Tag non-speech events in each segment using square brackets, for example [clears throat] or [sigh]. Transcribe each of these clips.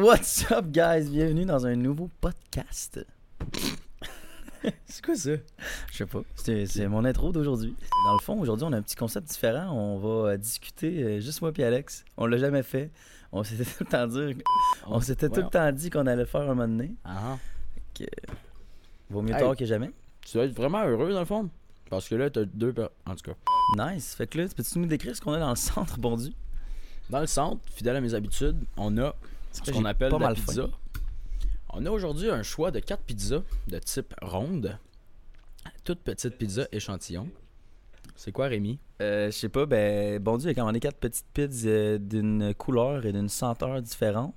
What's up, guys? Bienvenue dans un nouveau podcast. [laughs] C'est quoi ça? Je sais pas. C'est mon intro d'aujourd'hui. Dans le fond, aujourd'hui, on a un petit concept différent. On va euh, discuter, euh, juste moi et Alex. On l'a jamais fait. On s'était tout le temps dit, on s'était tout le temps dit qu'on allait le faire un moment donné. Ah, Que... Vaut mieux Hey. tard que jamais. tu vas être vraiment heureux dans le fond. Parce que là, t'as deux. En tout cas. Nice. Fait que là, peux-tu nous décrire ce qu'on a dans le centre, bon Dieu? Dans le centre, fidèle à mes habitudes, on a ce que qu'on appelle la faim. pizza. On a aujourd'hui un choix de quatre pizzas de type ronde. Toutes petites pizzas échantillons. C'est quoi, Rémi? Euh, je sais pas, ben, bon Dieu, il a commandé quatre petites pizzas euh, d'une couleur et d'une senteur différente.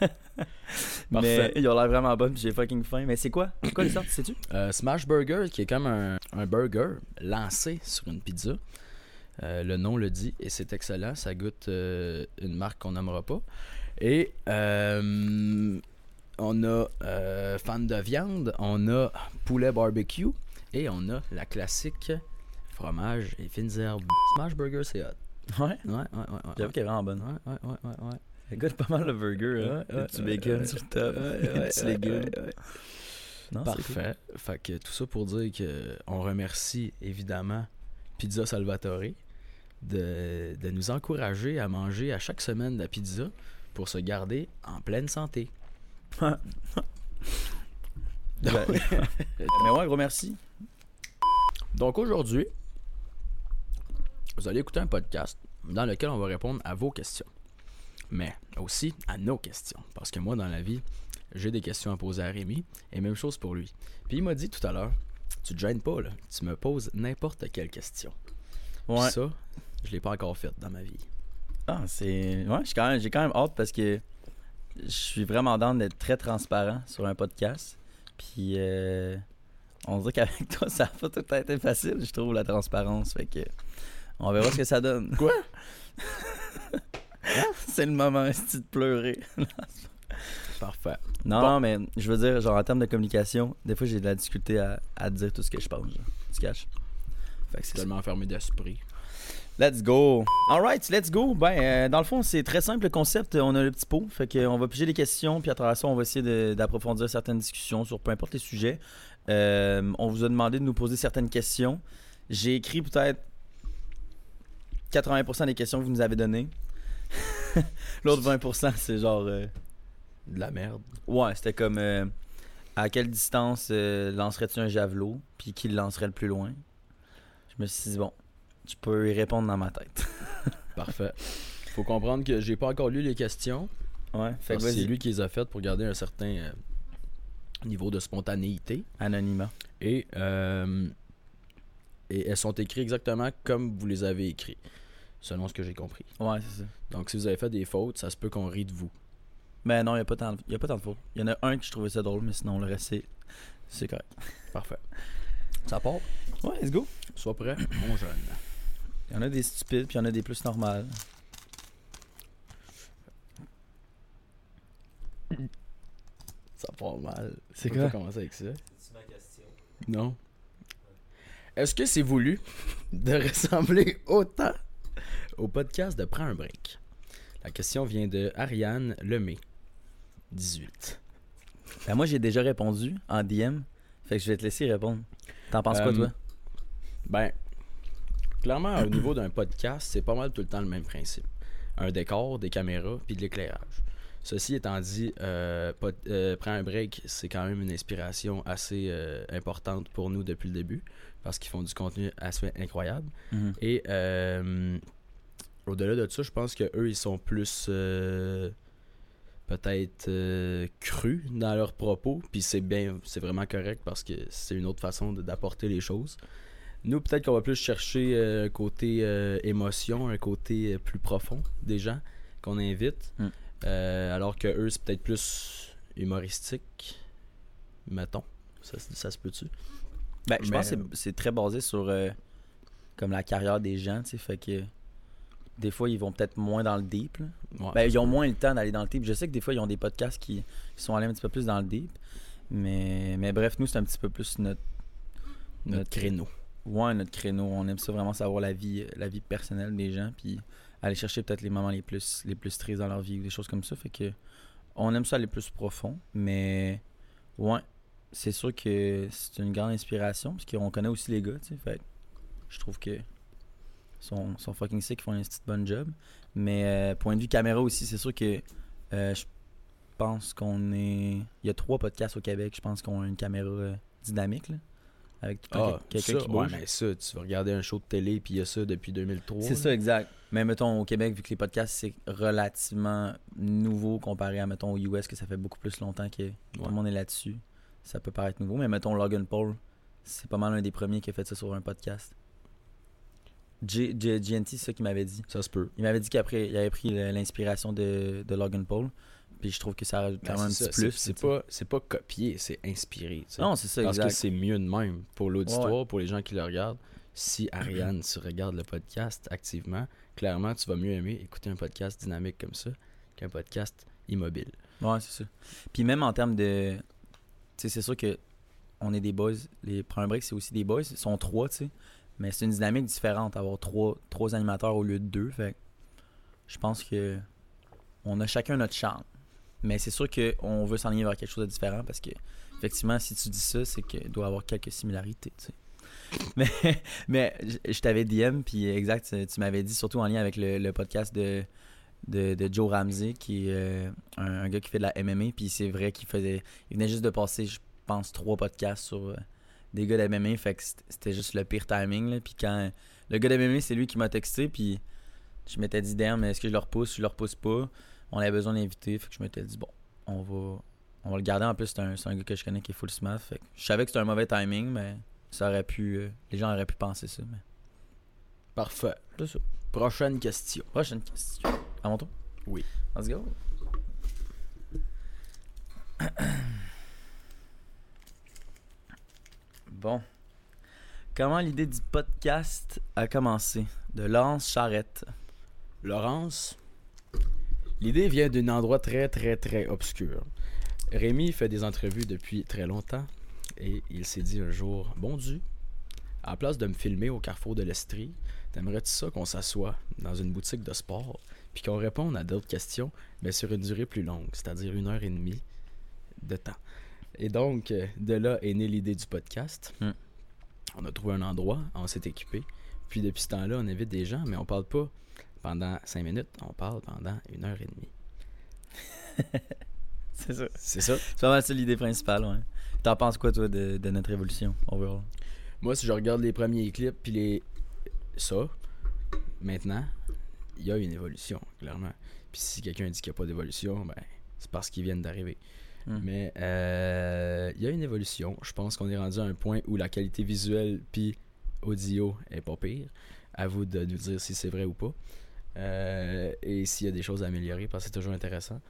[laughs] Mais ils ont l'air vraiment bonnes, j'ai fucking faim. Mais c'est quoi? C'est quoi les sortes, sais-tu? Euh, Smash Burger, qui est comme un, un burger lancé sur une pizza. Euh, le nom le dit et c'est excellent. Ça goûte euh, une marque qu'on n'aimera pas. Et euh, on a euh, fan de viande, on a poulet barbecue et on a la classique fromage et fines herbes. Smash Burger, c'est hot. Ouais. Ouais, ouais, ouais. ouais, J'avoue qu'elle est vraiment bonne. Ouais, ouais, ouais, ouais, ouais. Ça goûte pas mal le burger, hein. Ouais, bacon sur le top, ouais, [laughs] petits légumes. Non, c'est cool. Parfait. Fait que tout ça pour dire que on remercie évidemment Pizza Salvatore de, de nous encourager à manger à chaque semaine de la pizza pour se garder en pleine santé. [laughs] Ben, mais ouais, gros merci. Donc aujourd'hui, vous allez écouter un podcast dans lequel on va répondre à vos questions, mais aussi à nos questions. Parce que moi, dans la vie, j'ai des questions à poser à Rémi, et même chose pour lui. Puis il m'a dit tout à l'heure, tu te gênes pas, là, tu me poses n'importe quelle question. Puis Ouais. Ça, je l'ai pas encore fait dans ma vie. Ah, c'est. Ouais, j'ai quand, même... quand même hâte parce que je suis vraiment dans d'être très transparent sur un podcast. Puis, euh, on dirait qu'avec [laughs] toi, ça a pas tout été facile, je trouve, la transparence. Fait que. On verra ce que ça donne. Quoi? [laughs] c'est le moment, de pleurer. [laughs] Parfait. Non, Bon. non, mais je veux dire, genre en termes de communication, des fois j'ai de la difficulté à, à dire tout ce que je pense. genre. Tu caches? Fait que c'est. Tellement fermé d'esprit. Let's go. Alright, let's go. Ben, euh, dans le fond, c'est très simple le concept. On a le petit pot. Fait qu'on va piger des questions, puis à travers ça, on va essayer d'approfondir certaines discussions sur peu importe les sujets. Euh, on vous a demandé de nous poser certaines questions. J'ai écrit peut-être 80% des questions que vous nous avez données. [laughs] L'autre 20%, c'est genre. euh, De la merde. Ouais, c'était comme à quelle distance lancerais-tu un javelot, puis qui le lancerait le plus loin? Je me suis dit, bon, tu peux y répondre dans ma tête. [laughs] Parfait. Faut comprendre que j'ai pas encore lu les questions. Ouais, fait que C'est lui qui les a faites pour garder un certain euh, niveau de spontanéité. anonymat. Et, euh, et elles sont écrites exactement comme vous les avez écrites, selon ce que j'ai compris. Ouais, c'est ça. Donc si vous avez fait des fautes, ça se peut qu'on rit de vous. Mais non, il n'y a, pas tant de- y a pas tant de fautes. Il y en a un que je trouvais ça drôle, mais sinon, le reste, c'est- c'est correct. Parfait. Ça part? Ouais, let's go. Sois prêt, mon jeune. Il y en a des stupides, puis il y en a des plus normales. Ça part mal. C'est quoi? commencer avec ça. Non. Est-ce que c'est voulu de [laughs] ressembler autant au podcast de Prends un break? La question vient de Ariane Lemay, 18. Ben, moi, j'ai déjà répondu en DM. Fait que je vais te laisser répondre. T'en penses quoi, Euh, toi? Ben, clairement, au [clears throat] niveau d'un podcast, c'est pas mal tout le temps le même principe. Un décor, des caméras, puis de l'éclairage. Ceci étant dit, euh, euh, Prends un break, c'est quand même une inspiration assez euh, importante pour nous depuis le début, parce qu'ils font du contenu assez incroyable. Mhm. Et euh, au-delà de ça, je pense que eux ils sont plus peut-être euh, crus dans leurs propos, puis c'est bien, c'est vraiment correct parce que c'est une autre façon d'apporter les choses. Nous, peut-être qu'on va plus chercher euh, un côté euh, émotion, un côté euh, plus profond des gens qu'on invite, Mm. Alors que eux c'est peut-être plus humoristique, mettons. Ça, se- ça se peut-tu? Ben, je pense que c'est- très basé sur comme la carrière des gens, tu sais, fait que des fois ils vont peut-être moins dans le deep. Ouais, Ben, ils ont moins le temps d'aller dans le deep. Je sais que des fois ils ont des podcasts qui, qui sont allés un petit peu plus dans le deep, mais mais bref, nous c'est un petit peu plus notre Notre créneau. Ouais, notre créneau. On aime ça vraiment savoir la vie, la vie personnelle des gens, puis aller chercher peut-être les moments les plus, les plus tristes dans leur vie ou des choses comme ça. Fait que on aime ça aller plus profond, mais ouais, c'est sûr que c'est une grande inspiration parce qu'on connaît aussi les gars, tu sais. Fait je trouve que sont, sont fucking sick, ils font un petit bonne job. Mais euh, point de vue caméra aussi, c'est sûr que euh, je pense qu'on est. Il y a trois podcasts au Québec, je pense qu'on a une caméra euh, dynamique, là. Avec tout le temps Ah, quel- quelqu'un qui ouais, mais ça, tu vas regarder un show de télé, puis il y a ça depuis 2003. C'est ça, exact. Mais mettons, au Québec, vu que les podcasts, c'est relativement nouveau comparé à, mettons, aux US, que ça fait beaucoup plus longtemps que tout le monde est là-dessus. Ça peut paraître nouveau. Mais mettons, Logan Paul, c'est pas mal un des premiers qui a fait ça sur un podcast. J- GNT, c'est ça qu'il m'avait dit. Ça se peut. Il m'avait dit qu'après, il avait pris l'inspiration de, de Logan Paul. Puis je trouve que ça rajoute quand même un petit plus. C'est pas, c'est pas copié, c'est inspiré. Non, c'est ça, Parce que c'est mieux de même pour l'auditoire, Ouais. pour les gens qui le regardent. Si Ariane, tu regardes le podcast activement, clairement, tu vas mieux aimer écouter un podcast dynamique comme ça qu'un podcast immobile. Ouais, c'est ça. Puis même en termes de. Tu sais, c'est sûr que on est des boys. Les premiers breaks, c'est aussi des boys. Ils sont trois, tu sais. Mais c'est une dynamique différente, avoir trois, trois animateurs au lieu de deux. Fait je pense que on a chacun notre charme. Mais c'est sûr qu'on veut s'enligner vers quelque chose de différent parce que, effectivement, si tu dis ça, c'est qu'il doit y avoir quelques similarités, tu sais. [laughs] Mais, mais je- t'avais DM, puis exact, tu, m'avais dit, surtout en lien avec le, podcast de, de, Joe Ramsey, qui est euh, un, gars qui fait de la MMA, puis c'est vrai qu'il faisait. Il venait juste de passer, je pense, trois podcasts sur euh, des gars de MMA, fait que c'était- c'était juste le pire timing, là. Puis quand. Le gars de MMA, c'est lui qui m'a texté, puis je m'étais dit, damn, est-ce que je le repousse, je le repousse pas? On avait besoin d'inviter, fait que je m'étais dit, bon, on va. On va le garder. En plus, c'est un, un gars que je connais qui est full smart. Fait que je savais que c'était un mauvais timing, mais ça aurait pu. euh, les gens auraient pu penser ça. Mais Parfait. c'est ça. Prochaine question. Prochaine question. À mon tour? Oui. Let's go. [clears throat] Bon. Comment l'idée du podcast a commencé? De Laurence Charrette. Laurence, l'idée vient d'un endroit très très très obscur. Rémi fait des entrevues depuis très longtemps et il s'est dit un jour Bon Dieu, à la place de me filmer au carrefour de l'Estrie, t'aimerais-tu ça qu'on s'assoie dans une boutique de sport puis qu'on réponde à d'autres questions, mais sur une durée plus longue, c'est-à-dire une heure et demie de temps. Et donc, de là est née l'idée du podcast. Hmm. On a trouvé un endroit, on s'est équipé. Puis depuis ce temps-là, on invite des gens, mais on parle pas pendant cinq minutes, on parle pendant une heure et demie. [laughs] C'est ça. C'est ça. C'est pas mal ça l'idée principale, ouais. T'en penses quoi, toi, de, de notre évolution, overall Moi, si je regarde les premiers clips, puis les. Ça, maintenant, il y a une évolution, clairement. Puis si quelqu'un dit qu'il n'y a pas d'évolution, ben, c'est parce qu'ils viennent d'arriver. Hmm. Mais euh, il y a une évolution. Je pense qu'on est rendu à un point où la qualité visuelle puis audio est pas pire. À vous de nous dire si c'est vrai ou pas. Euh, et s'il y a des choses à améliorer, parce que c'est toujours intéressant.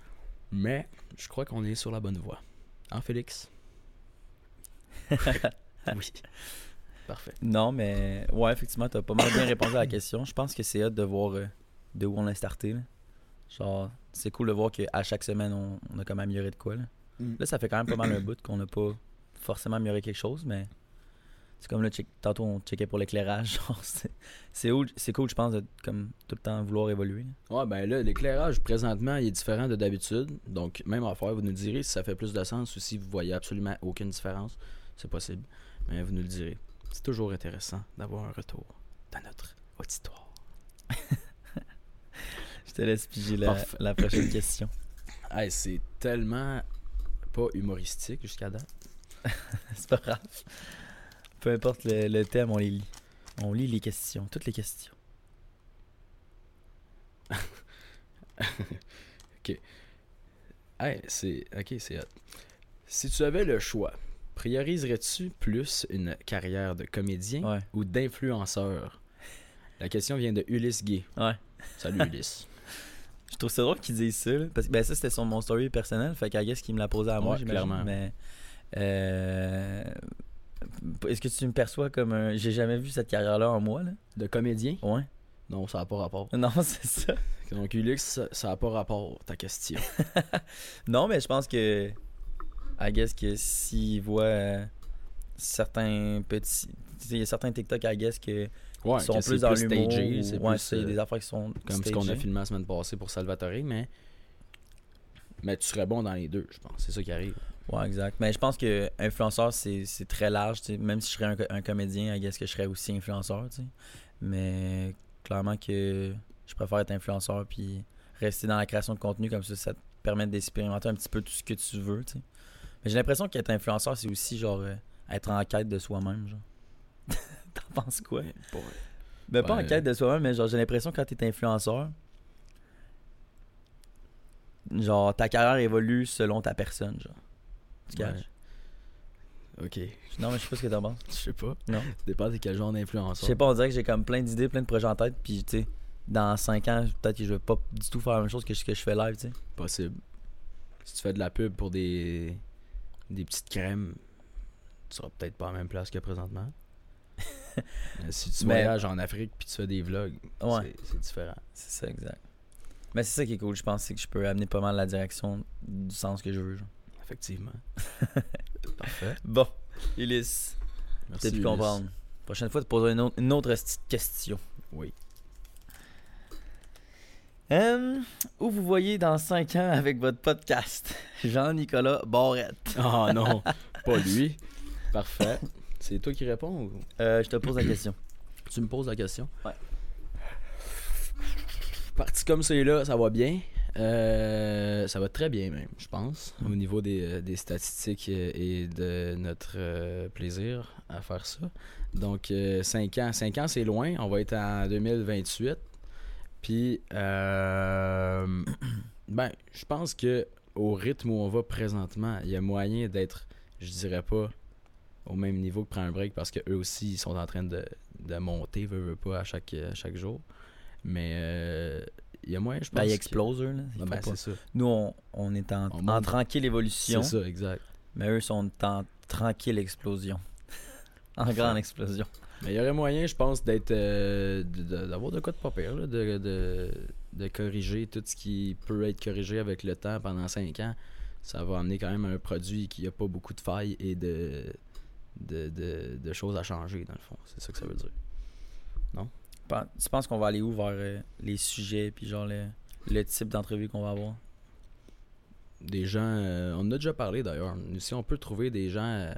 Mais je crois qu'on est sur la bonne voie. Hein, Félix? [laughs] Oui. Parfait. Non, mais ouais, effectivement, t'as pas mal bien répondu à la question. Je pense que c'est hâte de voir euh, de où on a starté. là. Genre, c'est cool de voir qu'à chaque semaine, on, on a comme amélioré de quoi. Là. Mm. là, ça fait quand même pas mal un bout qu'on n'a pas forcément amélioré quelque chose, mais c'est comme là, check- tantôt on checkait pour l'éclairage. [laughs] Genre, c'est cool, je pense, de comme tout le temps vouloir évoluer. Ouais, ben là, l'éclairage présentement il est différent de d'habitude. Donc, même affaire, vous nous direz si ça fait plus de sens ou si vous voyez absolument aucune différence. C'est possible. Mais vous nous le direz. C'est toujours intéressant d'avoir un retour dans notre auditoire. [laughs] Je te laisse piger la, la prochaine question. [coughs] Hey, c'est tellement pas humoristique jusqu'à date. [laughs] c'est pas grave. Peu importe le, le thème, on les lit. On lit les questions, toutes les questions. [laughs] Hey, c'est. Ok, c'est hot. Si tu avais le choix, prioriserais-tu plus une carrière de comédien Ouais, ou d'influenceur? La question vient de Ulysse Gay. ouais. Salut [laughs] Ulysse. Je trouve ça drôle qu'ils disent ça. là, parce que ben, ça, c'était sur mon story personnel. Fait qu'à guess qu'il me l'a posé à moi, Ouais, j'imagine. clairement. Mais. euh, Est-ce que tu me perçois comme un. J'ai jamais vu cette carrière-là en moi, là? De comédien? Ouais. Non, ça n'a pas rapport. [laughs] Non, c'est ça. Donc, Ulysse, ça n'a pas rapport, ta question. [laughs] Non, mais je pense que. I guess que s'ils voient euh, certains petits. Il y a certains TikTok, I guess, que Ouais, sont que plus dans l'humour. c'est Ouais, plus, c'est euh, des affaires qui sont. comme ce qu'on a filmé la semaine passée pour Salvatore, mais Mais tu serais bon dans les deux, je pense. C'est ça qui arrive. Ouais, exact. Mais je pense que influenceur, c'est très large. tu sais. Même si je serais un, un comédien, I guess que je serais aussi influenceur. tu sais. Mais clairement que je préfère être influenceur puis rester dans la création de contenu comme ça, ça te permet d'expérimenter un petit peu tout ce que tu veux. tu sais. Mais j'ai l'impression qu'être influenceur, c'est aussi genre euh, être en quête de soi-même. genre. [laughs] T'en penses quoi? Pour- Ben, pas en Ouais. quête de soi-même, mais genre, j'ai l'impression que quand t'es influenceur, genre, ta carrière évolue selon ta personne, genre. Tu Ouais. Ok. Non, mais je sais pas ce que t'en penses. [laughs] Je sais pas. Non. Ça dépend de quel genre Je d'influenceur. sais pas, on dirait que j'ai comme plein d'idées, plein de projets en tête, puis tu sais, dans 5 ans, peut-être que je vais pas du tout faire la même chose que ce que je fais live, tu sais. Possible. Si tu fais de la pub pour des, des petites crèmes, tu seras peut-être pas à la même place que présentement. [laughs] Si tu Mais- voyages en Afrique puis tu fais des vlogs, Ouais. c'est- c'est différent. C'est ça, exact. Mais c'est ça qui est cool, je pense, c'est que je peux amener pas mal la direction du sens que je veux, genre. Effectivement. [laughs] Parfait. Bon, Ulysse, Merci. t'as pu comprendre. Prochaine fois, tu poseras une autre, une autre petite question. Oui. Hum, où vous voyez dans 5 ans avec votre podcast? [laughs] Jean-Nicolas Barrette. Oh non, [laughs] pas lui. Parfait. C'est toi qui réponds ou? Euh, je te pose la [clears throat] question. tu me poses la question? Ouais. Parti comme c'est là, ça va bien? Euh, ça va très bien même, je pense, au niveau des, euh, des statistiques euh, et de notre plaisir à faire ça. Donc 5 ans, 5 ans c'est loin, on va être en 2028. Puis [clears throat] ben, je pense que au rythme où on va présentement, il y a moyen d'être, je dirais pas au même niveau que prend un break parce que eux aussi ils sont en train de, de monter, veut, veut pas à chaque, à chaque jour. Mais il y a moyen, je pense. Ben, il explose, eux. Là. Ils ben, pas- c'est ça. Nous, on, on est en, On en monte. tranquille évolution, C'est ça, exact. mais eux sont en tranquille explosion. [laughs] en grande explosion. Mais il y aurait moyen, je pense, d'être. euh, d'avoir de quoi de pas pire, là, de, de, de corriger tout ce qui peut être corrigé avec le temps pendant 5 ans. Ça va amener quand même un produit qui a pas beaucoup de failles et de, de, de, de choses à changer, dans le fond. C'est ça que ça veut dire. Tu penses qu'on va aller où vers euh, les sujets, puis genre le, le type d'entrevue qu'on va avoir? Des gens. euh, on en a déjà parlé d'ailleurs. Si on peut trouver des gens euh,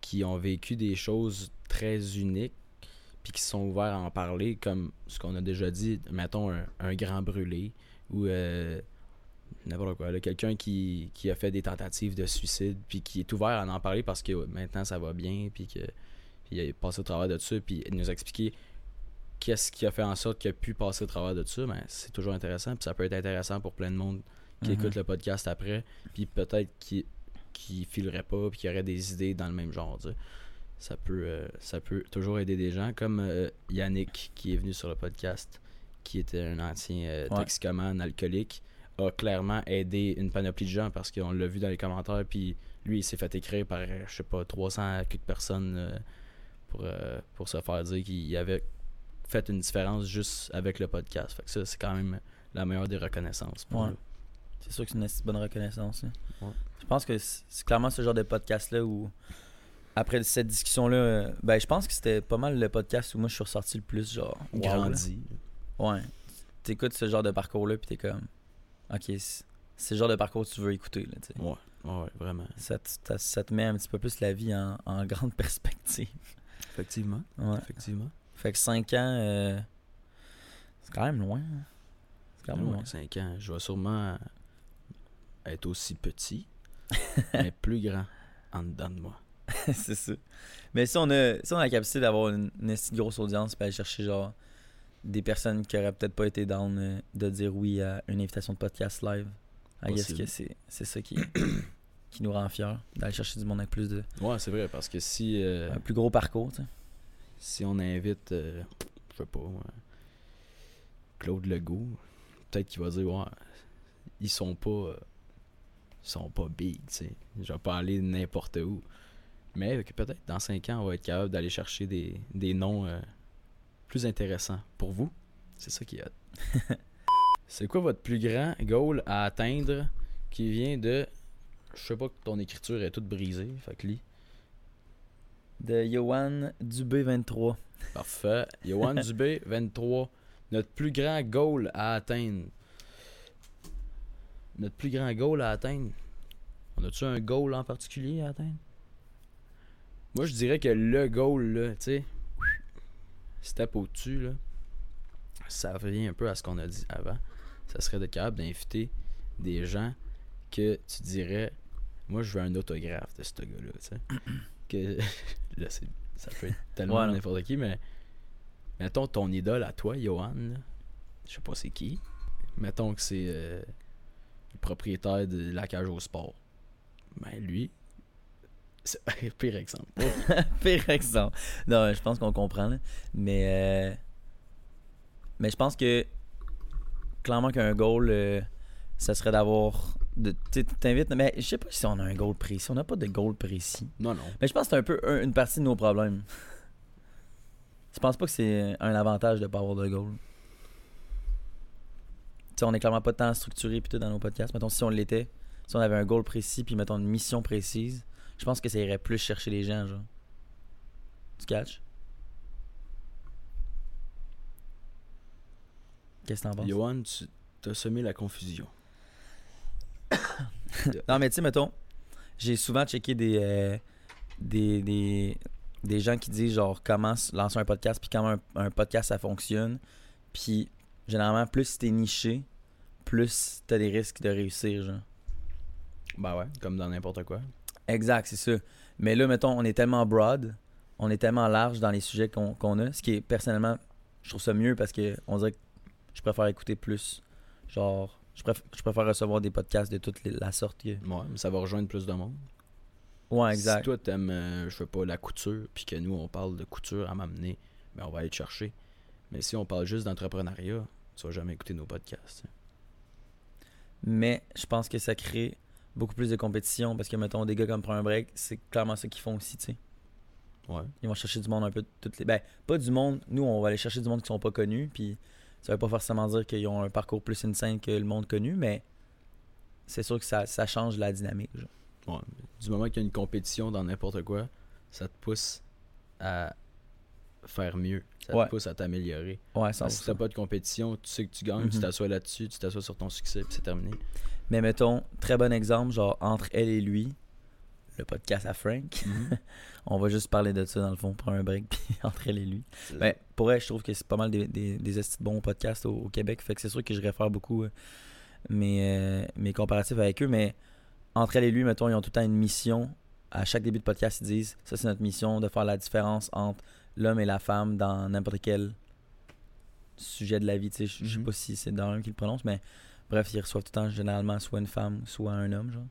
qui ont vécu des choses très uniques puis qui sont ouverts à en parler, comme ce qu'on a déjà dit, mettons un, un grand brûlé ou n'importe quoi. Quelqu'un qui, qui a fait des tentatives de suicide puis qui est ouvert à en parler parce que maintenant ça va bien puis que il a passé au travers de ça puis nous expliquer qu'est-ce qui a fait en sorte qu'il a pu passer au travers de ça, ben, c'est toujours intéressant puis ça peut être intéressant pour plein de monde qui Mhm. écoute le podcast après, puis peut-être qui qui filerait pas, puis qui aurait des idées dans le même genre. Ça peut, euh, ça peut toujours aider des gens, comme euh, Yannick qui est venu sur le podcast, qui était un ancien euh, Ouais. toxicomane alcoolique, a clairement aidé une panoplie de gens parce qu'on l'a vu dans les commentaires, puis lui il s'est fait écrire par, je sais pas, 300 quelques personnes euh, pour, euh, pour se faire dire qu'il avait fait une différence juste avec le podcast. Fait que ça, c'est quand même la meilleure des reconnaissances. pour Ouais. nous. C'est sûr que c'est une bonne reconnaissance. hein. Ouais. Je pense que c'est clairement ce genre de podcast-là où, après cette discussion-là, euh, ben je pense que c'était pas mal le podcast où moi je suis ressorti le plus, genre, wow, là. grandi. Ouais. T'écoutes ce genre de parcours-là, puis t'es comme, ok, c'est le genre de parcours que tu veux écouter, là. Ouais, ouais, vraiment. Ça, te- ça- ça te met un petit peu plus la vie en, en [laughs] grande perspective. Effectivement. Ouais. Effectivement. Fait que 5 ans, euh, c'est quand même loin. hein. C'est quand même loin. 5 ans, je vais sûrement être aussi petit, [laughs] mais plus grand en dedans de moi. [laughs] c'est ça. Mais si on a, si on a la capacité d'avoir une, une grosse audience, puis aller chercher genre des personnes qui auraient peut-être pas été down euh, de dire oui à une invitation de podcast live, I guess que c'est, c'est ça qui, qui nous rend fiers, d'aller chercher du monde avec plus de, Ouais, c'est vrai, parce que si, euh, un plus gros parcours, tu sais. si on invite, euh, je sais pas, Claude Legault, peut-être qu'il va dire, ouais, ils sont pas, euh, ils sont pas big, tu sais. Je vais pas aller n'importe où. Mais que peut-être dans 5 ans, on va être capable d'aller chercher des, des noms euh, plus intéressants pour vous. C'est ça qui est hot. [laughs] C'est quoi votre plus grand goal à atteindre qui vient de. Je sais pas que ton écriture est toute brisée, fait que lis. De Johan Dubé 23. Parfait. Yohan [laughs] Dubé, 23. Notre plus grand goal à atteindre. notre plus grand goal à atteindre. On a-tu un goal en particulier à atteindre? Moi, je dirais que le goal, là, tu sais, step au-dessus, là, ça revient un peu à ce qu'on a dit avant. Ça serait de capable d'inviter des gens que tu dirais, moi, je veux un autographe de ce gars-là, tu sais. [clears throat] que, [laughs] là, c'est- ça peut être [laughs] tellement Ouais, n'importe qui, mais mettons ton idole à toi, Johan, je sais pas c'est qui. Mettons que c'est euh, le propriétaire de la cage au sport. Ben, lui, c'est [laughs] pire exemple. Pire exemple. Non, je pense qu'on comprend. là. Mais, euh, mais je pense que clairement qu'un goal, euh, ça serait d'avoir. T'invites. Mais je sais pas si on a un goal précis. On n'a pas de goal précis. Non, non. Mais je pense que c'est un peu un- une partie de nos problèmes. [laughs] Je pense pas que c'est un avantage de pas avoir de goal. Tu sais, on est clairement pas tant structuré puis tout dans nos podcasts. Mettons, si on l'était, si on avait un goal précis puis mettons une mission précise, je pense que ça irait plus chercher les gens, genre. Tu catch? Qu'est-ce que t'en penses? Johan, tu t'as semé la confusion. [coughs] Non, mais tu sais, mettons, j'ai souvent checké des, euh, des, des, des gens qui disent, genre, comment lancer un podcast, puis comment un, un podcast ça fonctionne. Puis, généralement, plus t'es niché, plus t'as des risques de réussir, genre. Ben ouais, comme dans n'importe quoi. Exact, c'est ça. Mais là, mettons, on est tellement broad, on est tellement large dans les sujets qu'on qu'on a, ce qui est personnellement, je trouve ça mieux parce que on dirait que je préfère écouter plus. Genre, je préfère, je préfère recevoir des podcasts de toute les- la sorte. que- Ouais, mais ça va rejoindre plus de monde. Ouais, Si exact. toi t'aimes, euh, je sais pas, la couture, puis que nous on parle de couture à m'amener, ben on va aller te chercher. Mais si on parle juste d'entrepreneuriat, tu vas jamais écouter nos podcasts. Mais je pense que ça crée beaucoup plus de compétition parce que, mettons, des gars comme Prends un break, c'est clairement ça qu'ils font aussi, tu sais. Ouais. Ils vont chercher du monde un peu toutes les. Ben, pas du monde. Nous, on va aller chercher du monde qui sont pas connus, puis ça veut pas forcément dire qu'ils ont un parcours plus insane que le monde connu, mais c'est sûr que ça, ça change la dynamique. genre. Ouais. Du moment qu'il y a une compétition dans n'importe quoi, ça te pousse à faire mieux. Ça Ouais. te pousse à t'améliorer. Ouais, ça si t'as pas de compétition, tu sais que tu gagnes, tu Mhm. t'assois là-dessus, tu t'assois sur ton succès, puis c'est terminé. Mais mettons, très bon exemple, genre entre elle et lui, le podcast à Frank. [laughs] On va juste parler de ça dans le fond, prendre un break, [laughs] puis entre elle et lui. Ben, pour elle, je trouve que c'est pas mal des, des, des bons podcasts au, au Québec. Fait que c'est sûr que je réfère beaucoup euh, mes, euh, mes comparatifs avec eux. Mais entre elle et lui, mettons, ils ont tout le temps une mission. À chaque début de podcast, ils disent ça, c'est notre mission de faire la différence entre l'homme et la femme dans n'importe quel sujet de la vie. Tu sais, je sais Mhm. pas si c'est dans un qui le prononce, mais bref, ils reçoivent tout le temps généralement soit une femme, soit un homme. genre.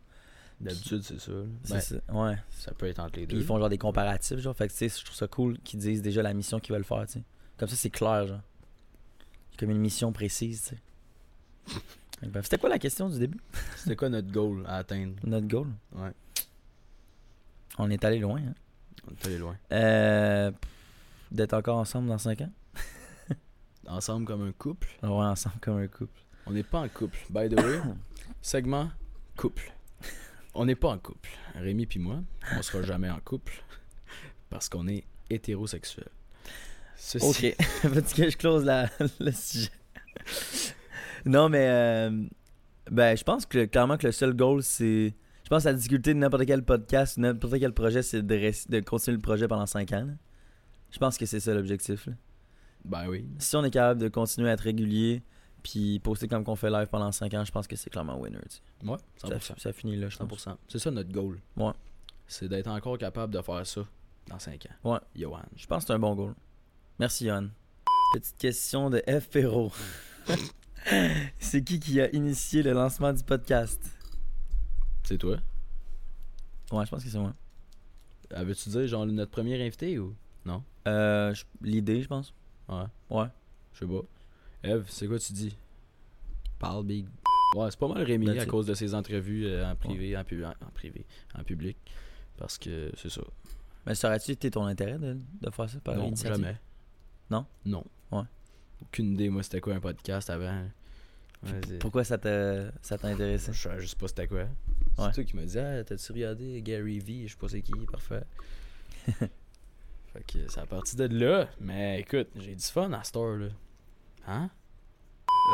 D'habitude, c'est ça. Ben, ça. Ouais. ça peut être entre les Puis deux. ils font genre des comparatifs, genre. Fait que, tu sais, je trouve ça cool qu'ils disent déjà la mission qu'ils veulent faire, tu sais. Comme ça, c'est clair, genre. Comme une mission précise, tu sais. [laughs] C'était quoi la question du début? C'était quoi notre goal à atteindre? Notre goal? Ouais. On est allé loin, hein. On est allé loin. Euh, D'être encore ensemble dans 5 ans [laughs] Ensemble comme un couple? Ouais, ensemble comme un couple. On n'est pas en couple. By the way, [coughs] segment couple. On n'est pas en couple. Rémi puis moi, on sera jamais en couple parce qu'on est hétérosexuel. Ceci, Ok. [laughs] Que je close la- [laughs] le sujet Non, mais. euh, ben, je pense que clairement que le seul goal, c'est. Je pense que la difficulté de n'importe quel podcast, n'importe quel projet, c'est de, continuer le projet pendant 5 ans. là. Je pense que c'est ça l'objectif. Ben oui. Si on est capable de continuer à être régulier, puis poster comme qu'on fait live pendant 5 ans, je pense que c'est clairement winner. tu sais. Ouais, Ça, 100%. ça finit là, je pense. 100%. C'est ça notre goal. Ouais. C'est d'être encore capable de faire ça dans 5 ans. Ouais. Johan. Je pense que c'est un bon goal. Merci, Yann. Petite question de F. Perrault. [laughs] c'est qui qui a initié le lancement du podcast? C'est toi. Ouais, je pense que c'est moi. Ah, Veux-tu dire genre notre premier invité ou? Euh, je- L'idée, je pense. Ouais. Ouais. Je sais pas. Eve, c'est quoi tu dis? Parle big. Ouais, c'est pas mal Rémi That's à it. cause de ses entrevues euh, en privé, en, pu- en- en privé, en public. Parce que c'est ça. Mais ça aurait-tu été ton intérêt de, de faire ça par non, jamais. Non? Non. Ouais. Aucune idée, moi, c'était quoi un podcast avant. Ouais, Pourquoi ça t'a ça intéressé? Je savais juste pas c'était quoi. Ouais. C'est toi qui m'as dit, ah, t'as-tu regardé Gary V? Je sais pas c'est qui, parfait. [laughs] fait que c'est à partir de là. Mais écoute, j'ai du fun à cette heure, là. Hein?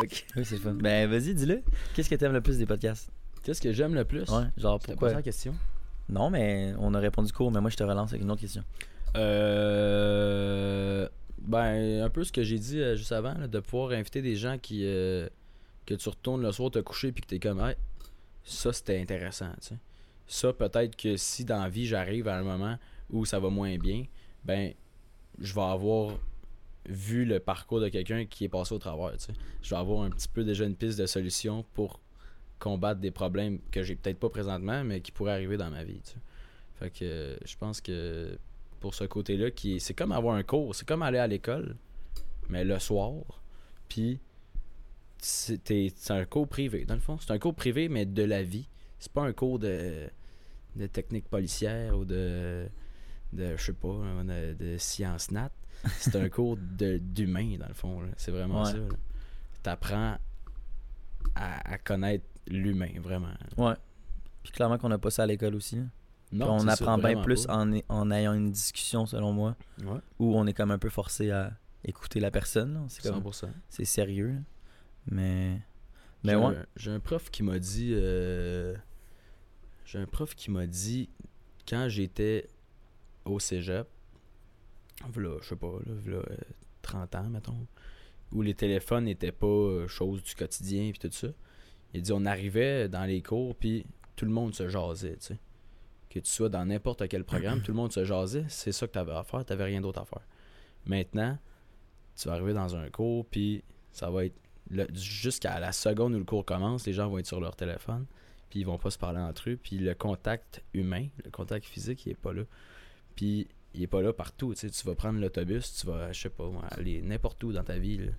Ok. Oui, c'est le fun. Ben, vas-y, dis-le. Qu'est-ce que t'aimes le plus des podcasts? Qu'est-ce que j'aime le plus? Ouais, genre pourquoi? ça la question? Non, mais on a répondu court, mais moi, je te relance avec une autre question. Euh, ben, un peu ce que j'ai dit euh, juste avant, là, de pouvoir inviter des gens qui euh, que tu retournes le soir te coucher puis que t'es comme, Hey, ça c'était intéressant, tu sais. Ça, peut-être que si dans la vie j'arrive à un moment où ça va moins bien, ben, je vais avoir vu le parcours de quelqu'un qui est passé au travers. Je vais avoir un petit peu déjà une piste de solution pour combattre des problèmes que j'ai peut-être pas présentement, mais qui pourraient arriver dans ma vie. Fait que je pense que pour ce côté-là, qui est- c'est comme avoir un cours, c'est comme aller à l'école, mais le soir, puis c'est un cours privé, dans le fond. C'est un cours privé, mais de la vie. C'est pas un cours de, de technique policière ou de, de je sais pas, de, de sciences nat. C'est un cours de- d'humain, dans le fond. C'est vraiment Ouais. ça. là. T'apprends à, à connaître l'humain, vraiment. Ouais. Puis clairement qu'on n'a pas ça à l'école aussi. Non, on apprend bien plus pas. en, en ayant une discussion, selon moi, Ouais, où on est comme un peu forcé à écouter la personne. C'est comme 100%. c'est sérieux. là. Mais. Mais ouais. J'ai un prof qui m'a dit. euh, J'ai un prof qui m'a dit quand j'étais au cégep, voilà, je sais pas, là, euh, 30 ans, mettons, où les téléphones n'étaient pas euh, chose du quotidien puis tout ça. Il dit on arrivait dans les cours puis tout le monde se jasait, tu sais. Que tu sois dans n'importe quel programme, [clears throat] tout le monde se jasait, c'est ça que tu avais à faire, tu rien d'autre à faire. Maintenant, tu vas arriver dans un cours puis ça va être jusqu'à la seconde où le cours commence, les gens vont être sur leur téléphone, puis ils vont pas se parler entre eux, puis le contact humain, le contact physique, il est pas là. Puis il est pas là partout, tu sais, tu vas prendre l'autobus, tu vas, je sais pas, aller n'importe où dans ta vie, là,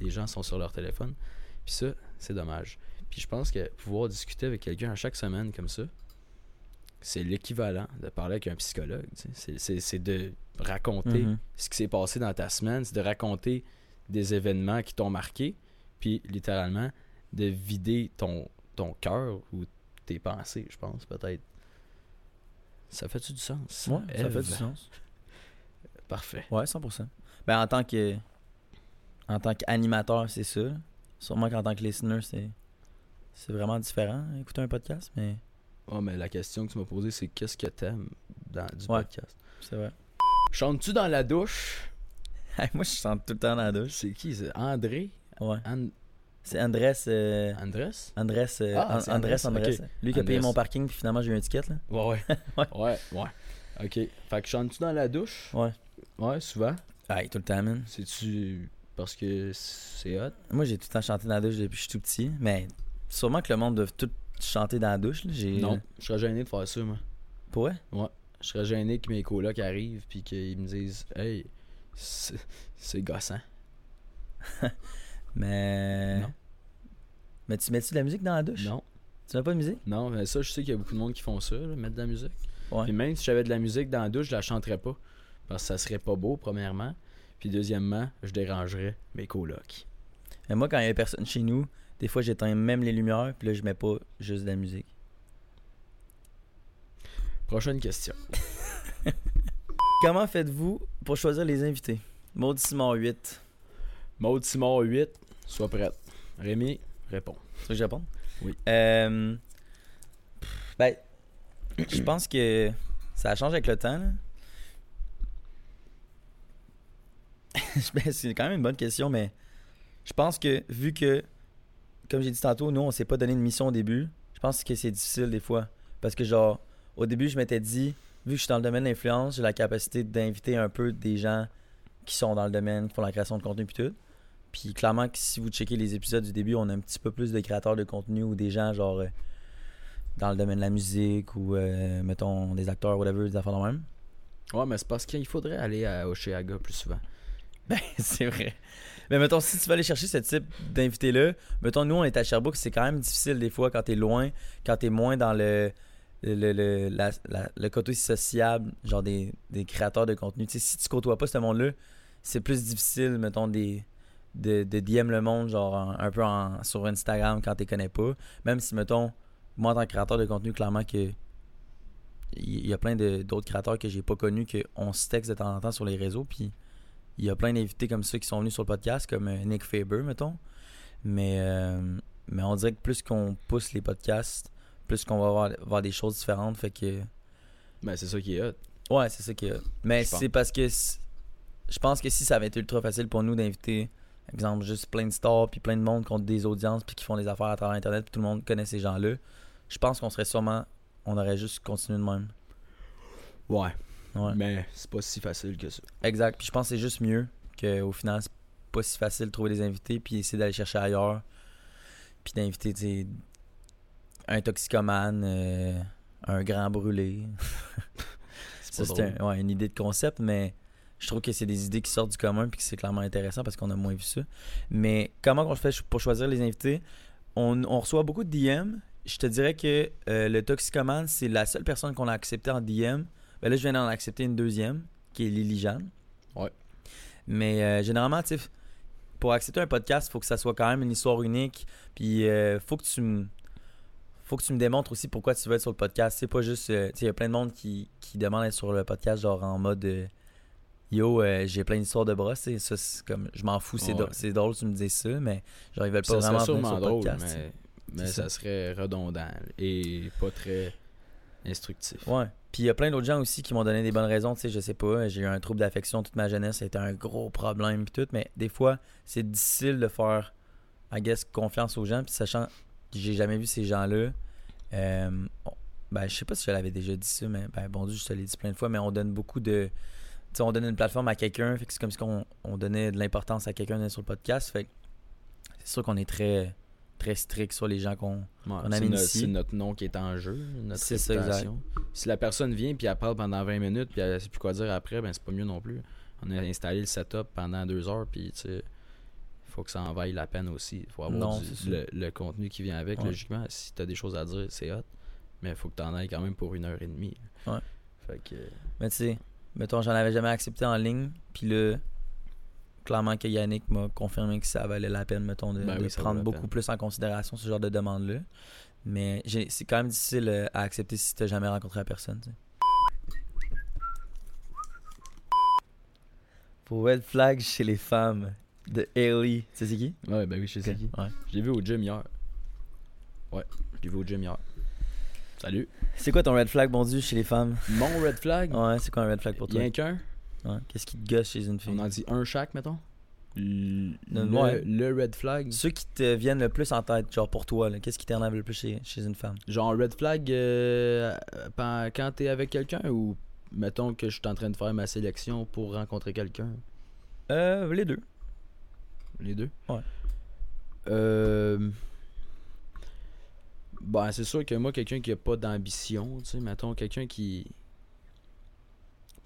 les gens sont sur leur téléphone. Puis ça, c'est dommage. Puis je pense que pouvoir discuter avec quelqu'un à chaque semaine comme ça, c'est l'équivalent de parler avec un psychologue. tu sais. C'est- de raconter Mhm. ce qui s'est passé dans ta semaine, c'est de raconter des événements qui t'ont marqué, puis littéralement de vider ton, ton cœur ou tes pensées, je pense, peut-être. Ça fait-tu du sens? Ouais, ça fait du sens. Parfait. Ouais, 100%. Ben, en tant que. En tant qu'animateur, c'est ça. Sûrement qu'en tant que listener, c'est. C'est vraiment différent, écouter un podcast, mais Oh, mais la question que tu m'as posée, c'est qu'est-ce que t'aimes dans du Ouais. podcast? c'est vrai. Chantes-tu dans la douche? [laughs] Moi, je chante tout le temps dans la douche. C'est qui? C'est André? Ouais. C'est Andrés. euh, Andrés? Andrés, euh, Ah. Lui qui a payé mon parking, puis finalement, j'ai eu un ticket, là. Ouais, ouais. [laughs] Ouais. ouais, ouais. Ok. Fait que chantes-tu dans la douche? Ouais. Ouais, souvent. Hey, tout le temps, man. C'est-tu parce que c'est hot? Moi, j'ai tout le temps chanté dans la douche depuis que je suis tout petit, mais sûrement que le monde doit tout chanter dans la douche, là. Non, je serais gêné de faire ça, moi. Pour vrai? Je serais gêné que mes colocs arrivent puis qu'ils me disent Hey, c'est c'est gossant. [laughs] Mais. Non. Mais tu mets-tu de la musique dans la douche? Non, Tu mets pas de musique? non, mais ça, je sais qu'il y a beaucoup de monde qui font ça, là, mettre de la musique. Ouais. Puis même si j'avais de la musique dans la douche, je la chanterais pas. Parce que ça serait pas beau, premièrement. Puis deuxièmement, je dérangerais mes colocs. Mais moi, quand il y a personne chez nous, des fois, j'éteins même les lumières, puis là, je mets pas juste de la musique. Prochaine question. [laughs] Comment faites-vous pour choisir les invités? Maud Simon 8. Mode Simon 8, sois prête. Rémi, réponds. Tu veux que je réponde? Oui. Euh, ben, [clears throat] je pense que ça change avec le temps. là. [laughs] C'est quand même une bonne question, mais je pense que vu que, comme j'ai dit tantôt, nous, on s'est pas donné une mission au début, je pense que c'est difficile des fois. Parce que, genre, au début, je m'étais dit, vu que je suis dans le domaine de l'influence, j'ai la capacité d'inviter un peu des gens qui sont dans le domaine, qui font la création de contenu puis tout. Puis clairement que si vous checkez les épisodes du début, on a un petit peu plus de créateurs de contenu ou des gens genre euh, dans le domaine de la musique ou euh, mettons des acteurs, whatever, des affaires de même. Ouais, mais c'est parce qu'il faudrait aller à Oshéaga plus souvent. Ben, [laughs] c'est vrai. Mais mettons, si tu veux aller chercher ce type d'invité-là, mettons, nous, on est à Sherbrooke, c'est quand même difficile des fois quand t'es loin, quand t'es moins dans le, le, le, le- la- la- le côté sociable, genre des, des créateurs de contenu. Tu sais, si tu côtoies pas ce monde-là, c'est plus difficile, mettons, des, de, de DM le monde, genre en- un peu en- sur Instagram quand tu connais pas. Même si, mettons, moi, en tant que créateur de contenu, clairement que il y a plein d'autres créateurs que j'ai pas connus qu'on se texte de temps en temps sur les réseaux, puis il y a plein d'invités comme ça qui sont venus sur le podcast, comme euh, Nick Faber, mettons. Mais, euh, mais on dirait que plus qu'on pousse les podcasts, plus qu'on va voir, voir des choses différentes. Fait que. Ben, c'est ça qui est hot. Ouais, c'est ça qui est. hot. Mais c'est parce que je pense que si ça avait été ultra facile pour nous d'inviter, exemple, juste plein de stars, puis plein de monde contre des audiences, puis qui font des affaires à travers Internet, puis tout le monde connaît ces gens-là, je pense qu'on serait sûrement. On aurait juste continué de même. Ouais. Ouais. Mais c'est pas si facile que ça. Exact. Puis je pense que c'est juste mieux qu'au final, c'est pas si facile de trouver des invités, puis essayer d'aller chercher ailleurs, puis d'inviter, un toxicomane, euh, un grand brûlé. [laughs] C'est un- ouais, une idée de concept, mais je trouve que c'est des idées qui sortent du commun puis que c'est clairement intéressant parce qu'on a moins vu ça. Mais comment on fait pour choisir les invités? On, on reçoit beaucoup de DM. Je te dirais que euh, le toxicomane, c'est la seule personne qu'on a accepté en DM. Ben là, je viens d'en accepter une deuxième, qui est Lily Jeanne. Ouais. Mais euh, généralement, tu sais, pour accepter un podcast, il faut que ça soit quand même une histoire unique. Puis euh, faut que tu me faut que tu me démontres aussi pourquoi tu veux être sur le podcast. C'est pas juste. euh, tu sais, il y a plein de monde qui, qui demande d'être sur le podcast, genre en mode euh, Yo, euh, j'ai plein d'histoires de bras. sais, Ça, c'est comme. Je m'en fous, c'est Ouais. drôle, c'est drôle, tu me dis ça, mais genre, ils veulent pas Ça vraiment venir sur le drôle, podcast. sais. mais, mais C'est ça. ça. serait redondant et pas très instructif. Ouais. Puis il y a plein d'autres gens aussi qui m'ont donné des bonnes raisons. Tu sais, je sais pas, j'ai eu un trouble d'affection toute ma jeunesse, ça a été un gros problème puis tout. Mais des fois, c'est difficile de faire, I guess, confiance aux gens. Puis sachant que j'ai jamais vu ces gens-là, euh, ben je sais pas si je l'avais déjà dit ça, mais ben bon Dieu, je te l'ai dit plein de fois, mais on donne beaucoup de. Tu on donne une plateforme à quelqu'un, fait que c'est comme si on, on donnait de l'importance à quelqu'un sur le podcast. Fait c'est sûr qu'on est très très strict sur les gens qu'on. Ouais, c'est, amène no- ici. c'est notre nom qui est en jeu, notre C'est ça, exact. réputation. Si la personne vient puis elle parle pendant 20 minutes puis elle sait plus quoi dire après, ben c'est pas mieux non plus. On a installé le setup pendant deux heures puis tu faut que ça en vaille la peine aussi. Il faut avoir Non, du- le, le contenu qui vient avec, Ouais. logiquement. Si t'as des choses à dire, c'est hot. Mais il faut que t'en ailles quand même pour une heure et demie. Ouais. Fait que. Mais tu sais, mettons, j'en avais jamais accepté en ligne. Puis là, clairement que Yannick m'a confirmé que ça valait la peine, mettons, de, Ben de oui, prendre beaucoup peine. plus en considération ce genre de demande-là. Mais c'est quand même difficile euh, à accepter si t'as jamais rencontré la personne. tu sais. Pour red flag chez les femmes de Haley. Tu sais c'est qui? Ouais, ben oui, je sais qui. ouais. Je l'ai vu au gym hier. Ouais, je l'ai vu au gym hier. Salut. C'est quoi ton red flag, bon Dieu, chez les femmes? Mon red flag, Ouais, c'est quoi un red flag pour toi? rien qu'un? Ouais, Qu'est-ce qui te gosse chez une fille? On en dit un chaque, mettons? Le, Ouais. le red flag? Ceux qui te viennent le plus en tête, genre pour toi, là, qu'est-ce qui t'énerve le plus chez, chez une femme? Genre red flag euh, quand t'es avec quelqu'un ou mettons que je suis en train de faire ma sélection pour rencontrer quelqu'un? Euh, les deux. Les deux? Ouais. Euh... Ben, c'est sûr que moi, quelqu'un qui a pas d'ambition, tu sais, mettons, quelqu'un qui.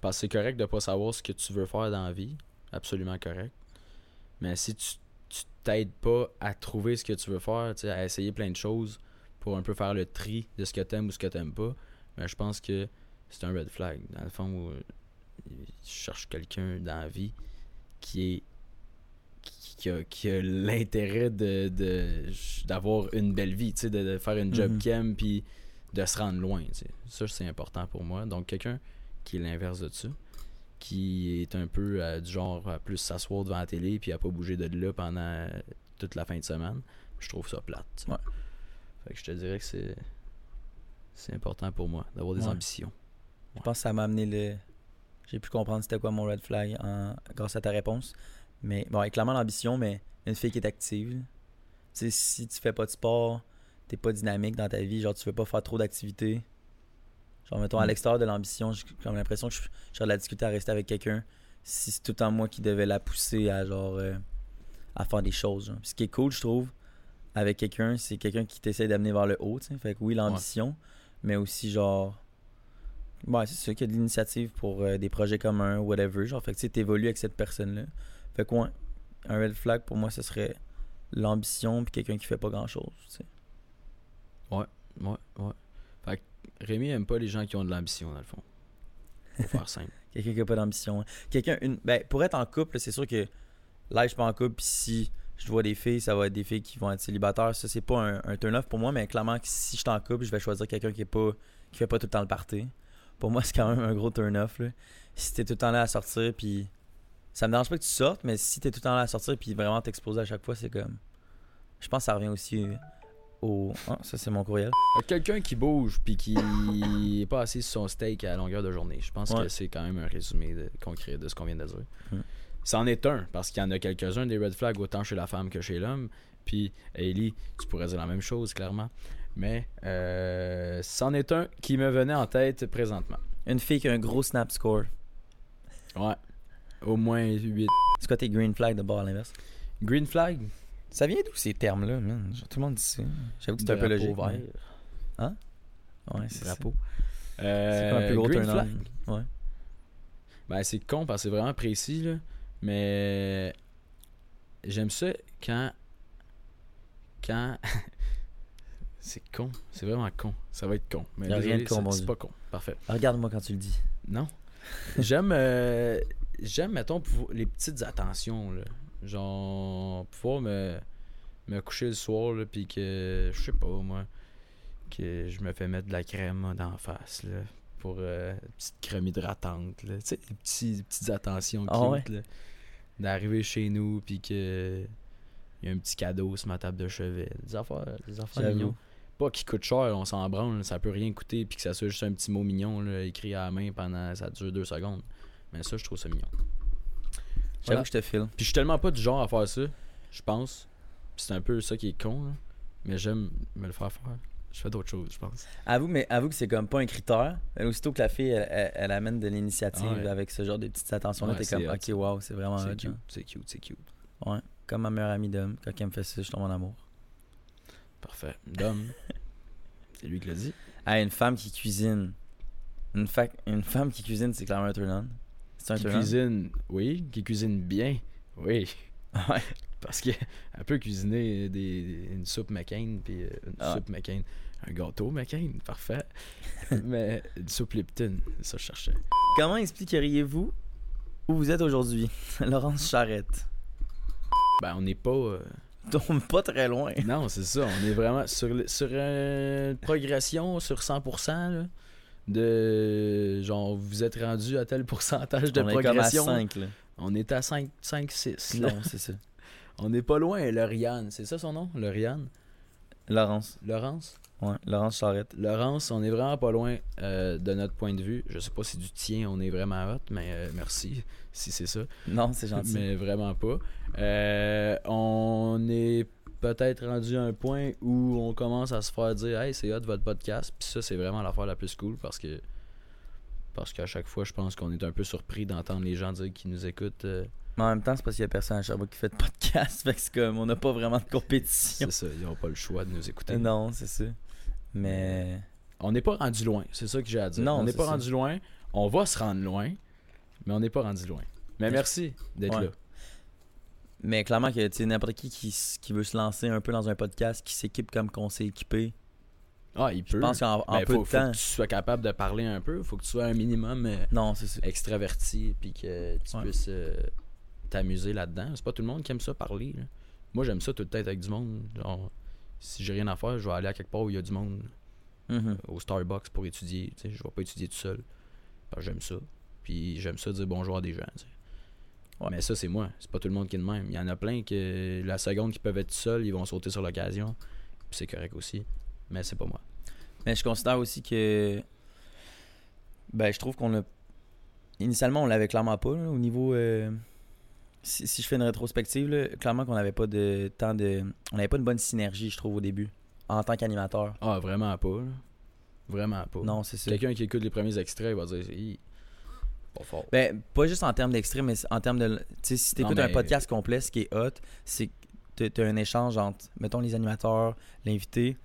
Parce c'est correct de pas savoir ce que tu veux faire dans la vie. Absolument correct. Mais si tu t'aides pas à trouver ce que tu veux faire, à essayer plein de choses pour un peu faire le tri de ce que t'aimes ou ce que t'aimes pas, ben, je pense que c'est un red flag. Dans le fond, où, euh, je cherche quelqu'un dans la vie qui est qui, a, qui a l'intérêt de, d'avoir une belle vie, de, de faire une job qu'il aime, puis de se rendre loin. Ça, c'est important pour moi. Donc, quelqu'un qui est l'inverse de ça, qui est un peu euh, du genre à plus s'asseoir devant la télé, puis à pas bouger de là pendant toute la fin de semaine, je trouve ça plate. Ouais. Fait que je te dirais que c'est, c'est important pour moi d'avoir des Ouais. ambitions. Je pense que ça m'a amené le. J'ai pu comprendre c'était quoi mon red flag en- grâce à ta réponse. Mais bon, clairement l'ambition, mais une fille qui est active. là. Tu sais, si tu fais pas de sport, t'es pas dynamique dans ta vie, genre tu veux pas faire trop d'activités. Genre, mettons, à Mm. l'extérieur de l'ambition, j'ai comme l'impression que je- j'aurais de la difficulté à rester avec quelqu'un si c'est tout le temps moi qui devais la pousser à genre euh, à faire des choses. genre. Puis ce qui est cool, je trouve, avec quelqu'un, c'est quelqu'un qui t'essaie d'amener vers le haut, tu sais. Fait que oui, l'ambition, mais aussi genre Ouais, c'est sûr qu'il y a de l'initiative pour euh, des projets communs, whatever. Genre, fait que tu sais, t'évolues avec cette personne-là. Fait que, ouais, un red flag pour moi, ce serait l'ambition puis quelqu'un qui fait pas grand-chose. tu sais. Ouais, ouais. Fait que Rémi aime pas les gens qui ont de l'ambition, dans le fond. Faut faire simple. [laughs] Quelqu'un qui a pas d'ambition. hein. Quelqu'un, une. Ben, pour être en couple, c'est sûr que là, je suis pas en couple, puis si je vois des filles, ça va être des filles qui vont être célibataires. Ça, c'est pas un, un turn-off pour moi, mais clairement, que si je suis en couple, je vais choisir quelqu'un qui est pas. qui fait pas tout le temps le party. Pour moi, c'est quand même un gros turn-off. là. Si t'es tout le temps là à sortir, puis. Ça me dérange pas que tu sortes, mais si t'es tout le temps là à sortir, puis vraiment t'exposer à chaque fois, c'est comme. Je pense que ça revient aussi au. Ah, ça, c'est mon courriel. Quelqu'un qui bouge puis qui est pas assis sur son steak à longueur de journée. Je pense Ouais. que c'est quand même un résumé de- concret de ce qu'on vient de dire. Hmm. C'en est un, parce qu'il y en a quelques-uns des red flags autant chez la femme que chez l'homme. Puis, Ellie, tu pourrais dire la même chose, clairement. Mais euh, c'en est un qui me venait en tête présentement. Une fille qui a un gros snap score. Ouais. Au moins 8. C'est quoi tes green flags de bord à l'inverse? Green flag, Ça vient d'où ces termes-là, man? Tout le monde dit ça. J'avoue que c'est un peu logique. vert, mais- Ouais, c'est ça. drapeau. C'est Euh, comme un plus gros green flag? Ouais. Ben, c'est con parce que c'est vraiment précis, là. Mais j'aime ça quand. Quand. [laughs] c'est con. C'est vraiment con. Ça va être con. Mais a rien désolé, de con, c'est- pas con. Parfait. Regarde-moi quand tu le dis. Non. J'aime. euh, J'aime, mettons, les petites attentions, là. Genre, pouvoir me, me coucher le soir, là, puis que. Je sais pas, moi. Que je me fais mettre de la crème la face, là. Pour euh, une petite crème hydratante, là. Tu sais, les petits, petites attentions Ah cute, là. D'arriver chez nous, puis que. Il y a un petit cadeau sur ma table de chevet. Des affaires, des affaires mignons. Pas qui coûte cher, on s'en branle, ça peut rien coûter, puis que ça soit juste un petit mot mignon là, écrit à la main pendant ça dure deux secondes. Mais ça, je trouve ça mignon. J'avoue Voilà. que je te file. Puis je suis tellement pas du genre à faire ça, je pense. C'est un peu ça qui est con, là. mais j'aime me le faire faire. Je fais d'autres choses, je pense. Avoue, mais avoue que c'est comme pas un critère. Mais aussitôt que la fille, elle, elle- elle amène de l'initiative Ah ouais. avec ce genre de petites attentions-là, Ouais, t'es comme, ok, wow, c'est vraiment c'est cute, hein. c'est cute, c'est cute. Ouais. Comme ma meilleure amie d'homme, quand elle me fait ça, je tombe en amour. Parfait. Dom, [laughs] c'est lui qui l'a dit. Ah, une femme qui cuisine. Une, fa- une femme qui cuisine, c'est clairement un. Qui cuisine, oui. Qui cuisine bien, oui. [laughs] Ouais. Parce qu'elle peut cuisiner des, une soupe McCain, puis euh, une Ah. soupe McCain. Un gâteau McCain, parfait. [laughs] Mais une soupe Lipton, ça je cherchais. Comment expliqueriez-vous où vous êtes aujourd'hui? [laughs] Laurence Charrette. Ben, on n'est pas. euh, Tombe pas très loin. Non, c'est ça. On est vraiment sur, sur une progression sur 100%. Là, de genre, vous êtes rendu à tel pourcentage de On est comme à progression. 5, là. On est à 5, 5 6. là. Non, c'est ça. [laughs] On n'est pas loin. Lauriane, c'est ça son nom Lauriane? Laurence. Laurence? Ouais, Laurence Charrette. Laurence, on est vraiment pas loin euh, de notre point de vue. Je sais pas si du tien on est vraiment hot, mais euh, merci si c'est ça. Non, c'est gentil. Mais vraiment pas. Euh, on est peut-être rendu à un point où on commence à se faire dire Hey, c'est hot votre podcast. Puis ça, c'est vraiment l'affaire la plus cool parce que. Parce qu'à chaque fois, je pense qu'on est un peu surpris d'entendre les gens dire qu'ils nous écoutent. euh, Mais en même temps, c'est parce qu'il y a personne à Sherbrooke qui fait de podcast. [laughs] Fait que c'est comme, on n'a pas vraiment de compétition. c'est ça, ils n'ont pas le choix de nous écouter. Non, c'est ça. Mais. On n'est pas rendu loin, c'est ça que j'ai à dire. Non, on n'est pas ça. rendu loin. On va se rendre loin, mais on n'est pas rendu loin. Mais Mais- merci d'être Ouais. là. Mais clairement que n'importe qui, qui qui veut se lancer un peu dans un podcast, qui s'équipe comme qu'on s'est équipé, Ah, il je peut. pense qu'en en Ben, peu faut, de faut temps. que tu sois capable de parler un peu. faut que tu sois un minimum euh, Non, extraverti puis que tu Ouais. puisses euh, t'amuser là-dedans. C'est pas tout le monde qui aime ça parler. là. Moi, j'aime ça tout le temps avec du monde. Genre, si j'ai rien à faire, je vais aller à quelque part où il y a du monde. Mhm. Au Starbucks pour étudier. Je vais pas étudier tout seul. J'aime ça. Puis j'aime ça dire bonjour à des gens. Ouais. Mais ça, c'est moi. C'est pas tout le monde qui est de même. Il y en a plein que la seconde qui peuvent être seuls, ils vont sauter sur l'occasion. C'est correct aussi. Mais c'est pas moi. Mais je considère aussi que. Ben, je trouve qu'on a. Initialement, on l'avait clairement pas, là, au niveau. euh, Si, si je fais une rétrospective, là, clairement qu'on n'avait pas de temps de. On n'avait pas une bonne synergie, je trouve, au début. En tant qu'animateur. Ah, vraiment pas. là. Vraiment pas. Non, c'est ça. Quelqu'un qui écoute les premiers extraits il va dire pas fort. Ben, pas juste en termes d'extrait, mais en termes de. Tu sais, si t'écoutes Non, un mais- podcast complet, ce qui est hot, c'est que t'as- un échange entre, mettons, les animateurs, l'invité.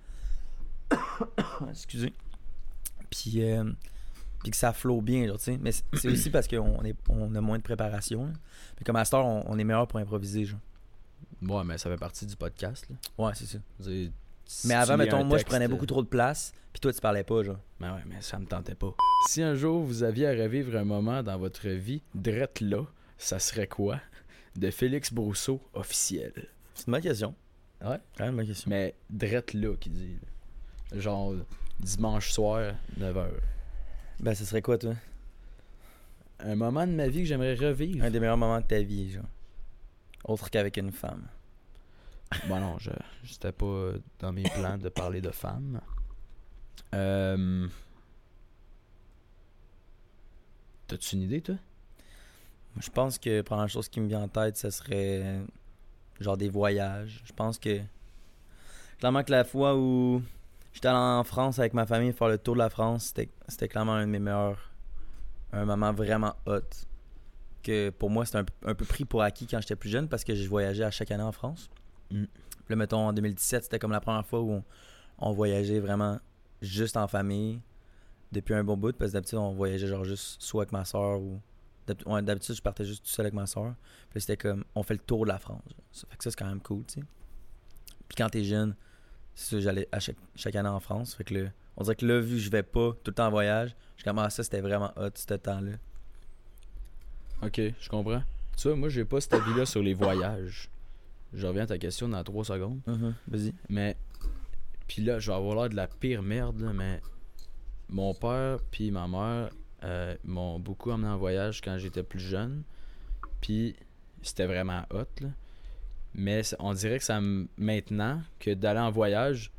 [coughs] Excusez. Puis, euh, puis que ça flow bien, genre, tu sais. Mais c'est aussi parce qu'on est, on a moins de préparation. là. Mais comme à on, on est meilleur pour improviser, genre. Ouais, mais ça fait partie du podcast. Là. Ouais, c'est ça. Mais avant, mettons, moi, je prenais beaucoup trop de place, puis toi, tu parlais pas, genre. Ben ouais, mais ça me tentait pas. Si un jour vous aviez à revivre un moment dans votre vie, drette là, ça serait quoi? De Félix Brousseau officiel. C'est une bonne question. Ouais. Quand même une bonne question. Mais drette là, qui dit. Genre dimanche soir, 9h. Ben, ce serait quoi, toi? Un moment de ma vie que j'aimerais revivre. Un des meilleurs moments de ta vie, genre. Autre qu'avec une femme. Bon, non, je j'étais pas dans mes plans de parler de femmes. Euh... T'as-tu une idée, toi? Je pense que la première chose qui me vient en tête, ce serait euh, genre des voyages. Je pense que clairement que la fois où j'étais allé en France avec ma famille faire le tour de la France, c'était c'était clairement un de mes meilleurs un moment vraiment hot que pour moi c'était un, un peu pris pour acquis quand j'étais plus jeune parce que je voyageais à chaque année en France. Mm. Là, mettons, en 2017, c'était comme la première fois où on, voyageait vraiment juste en famille depuis un bon bout. Parce que d'habitude, on voyageait genre juste soit avec ma soeur ou. D'habitude, je partais juste tout seul avec ma soeur. Puis c'était comme, on fait le tour de la France. Ça fait que ça, c'est quand même cool, tu sais. Puis quand t'es jeune, c'est ça, j'allais à chaque, chaque année en France. Fait que là, on dirait que là, vu que je vais pas tout le temps en voyage, je commence ça, c'était vraiment hot, ce temps-là. Ok, je comprends. Tu vois, moi, j'ai pas cet avis-là sur les voyages. Je reviens à ta question dans 3 secondes. Mhm, Vas-y. Mais, puis là, je vais avoir l'air de la pire merde, là, mais mon père puis ma mère euh, m'ont beaucoup emmené en voyage quand j'étais plus jeune. Puis c'était vraiment hot, là. Mais on dirait que ça. Maintenant, que d'aller en voyage,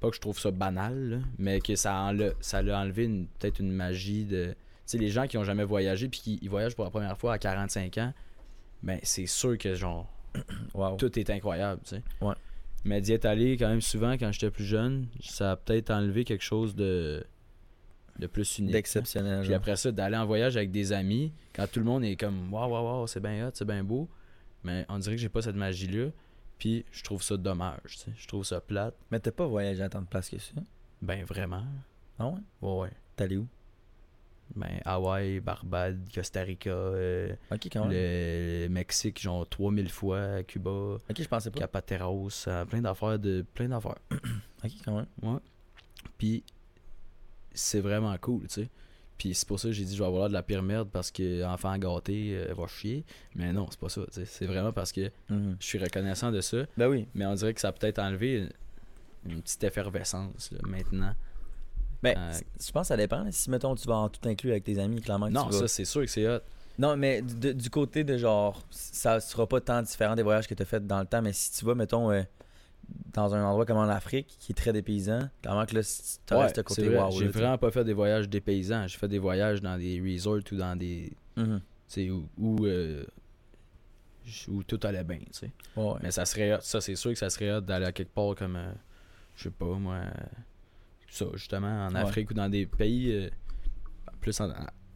pas que je trouve ça banal, là, mais que ça enle- ça l'a enlevé peut-être une magie de. Tu sais, les gens qui ont jamais voyagé puis qui ils voyagent pour la première fois à 45 ans, ben c'est sûr que genre [coughs] Wow. tout est incroyable, tu sais. Ouais. Mais d'y être allé quand même souvent quand j'étais plus jeune, ça a peut-être enlevé quelque chose de, de plus unique. D'exceptionnel. Puis genre. après ça, d'aller en voyage avec des amis, quand tout le monde est comme waouh, waouh, waouh, c'est bien hot, c'est bien beau, mais on dirait que j'ai pas cette magie-là. Puis je trouve ça dommage, tu sais. Je trouve ça plate. Mais t'as pas voyagé à tant de places que ça? Ben vraiment. Ah ouais? Ouais, ouais. T'es allé où? Ben Hawaï, Barbade, Costa Rica, euh, quand le Mexique, genre 3000 fois, Cuba, Ok, je pensais pas. Capateros, euh, plein d'affaires de plein d'affaires. [coughs] Ok, quand même. Ouais. Puis c'est vraiment cool, tu sais. Puis c'est pour ça que j'ai dit je vais avoir de la pire merde parce que enfant gâté euh, va chier. Mais non, c'est pas ça, tu sais. C'est vraiment parce que Mhm. je suis reconnaissant de ça. Ben oui. Mais on dirait que ça a peut-être enlevé une, une petite effervescence là, maintenant. Ben, Euh, je pense que ça dépend. Si, mettons, tu vas en tout inclus avec tes amis, clairement que Non, tu vas- ça c'est sûr que c'est hot. Non, mais du, du côté de genre, ça sera pas tant différent des voyages que tu as fait dans le temps, mais si tu vas, mettons, euh, dans un endroit comme en Afrique, qui est très dépaysant, clairement que là, tu Ouais, ce c'est côté vrai. wow. J'ai vraiment pas fait des voyages dépaysants. J'ai fait des voyages dans des resorts ou dans des. Tu sais, où, où, euh, où tout allait bien, tu sais. Ouais. Mais ça serait hot. Ça, c'est sûr que ça serait hot d'aller à quelque part comme, euh, je sais pas, moi, ça, justement, en Ouais. Afrique ou dans des pays euh, plus en,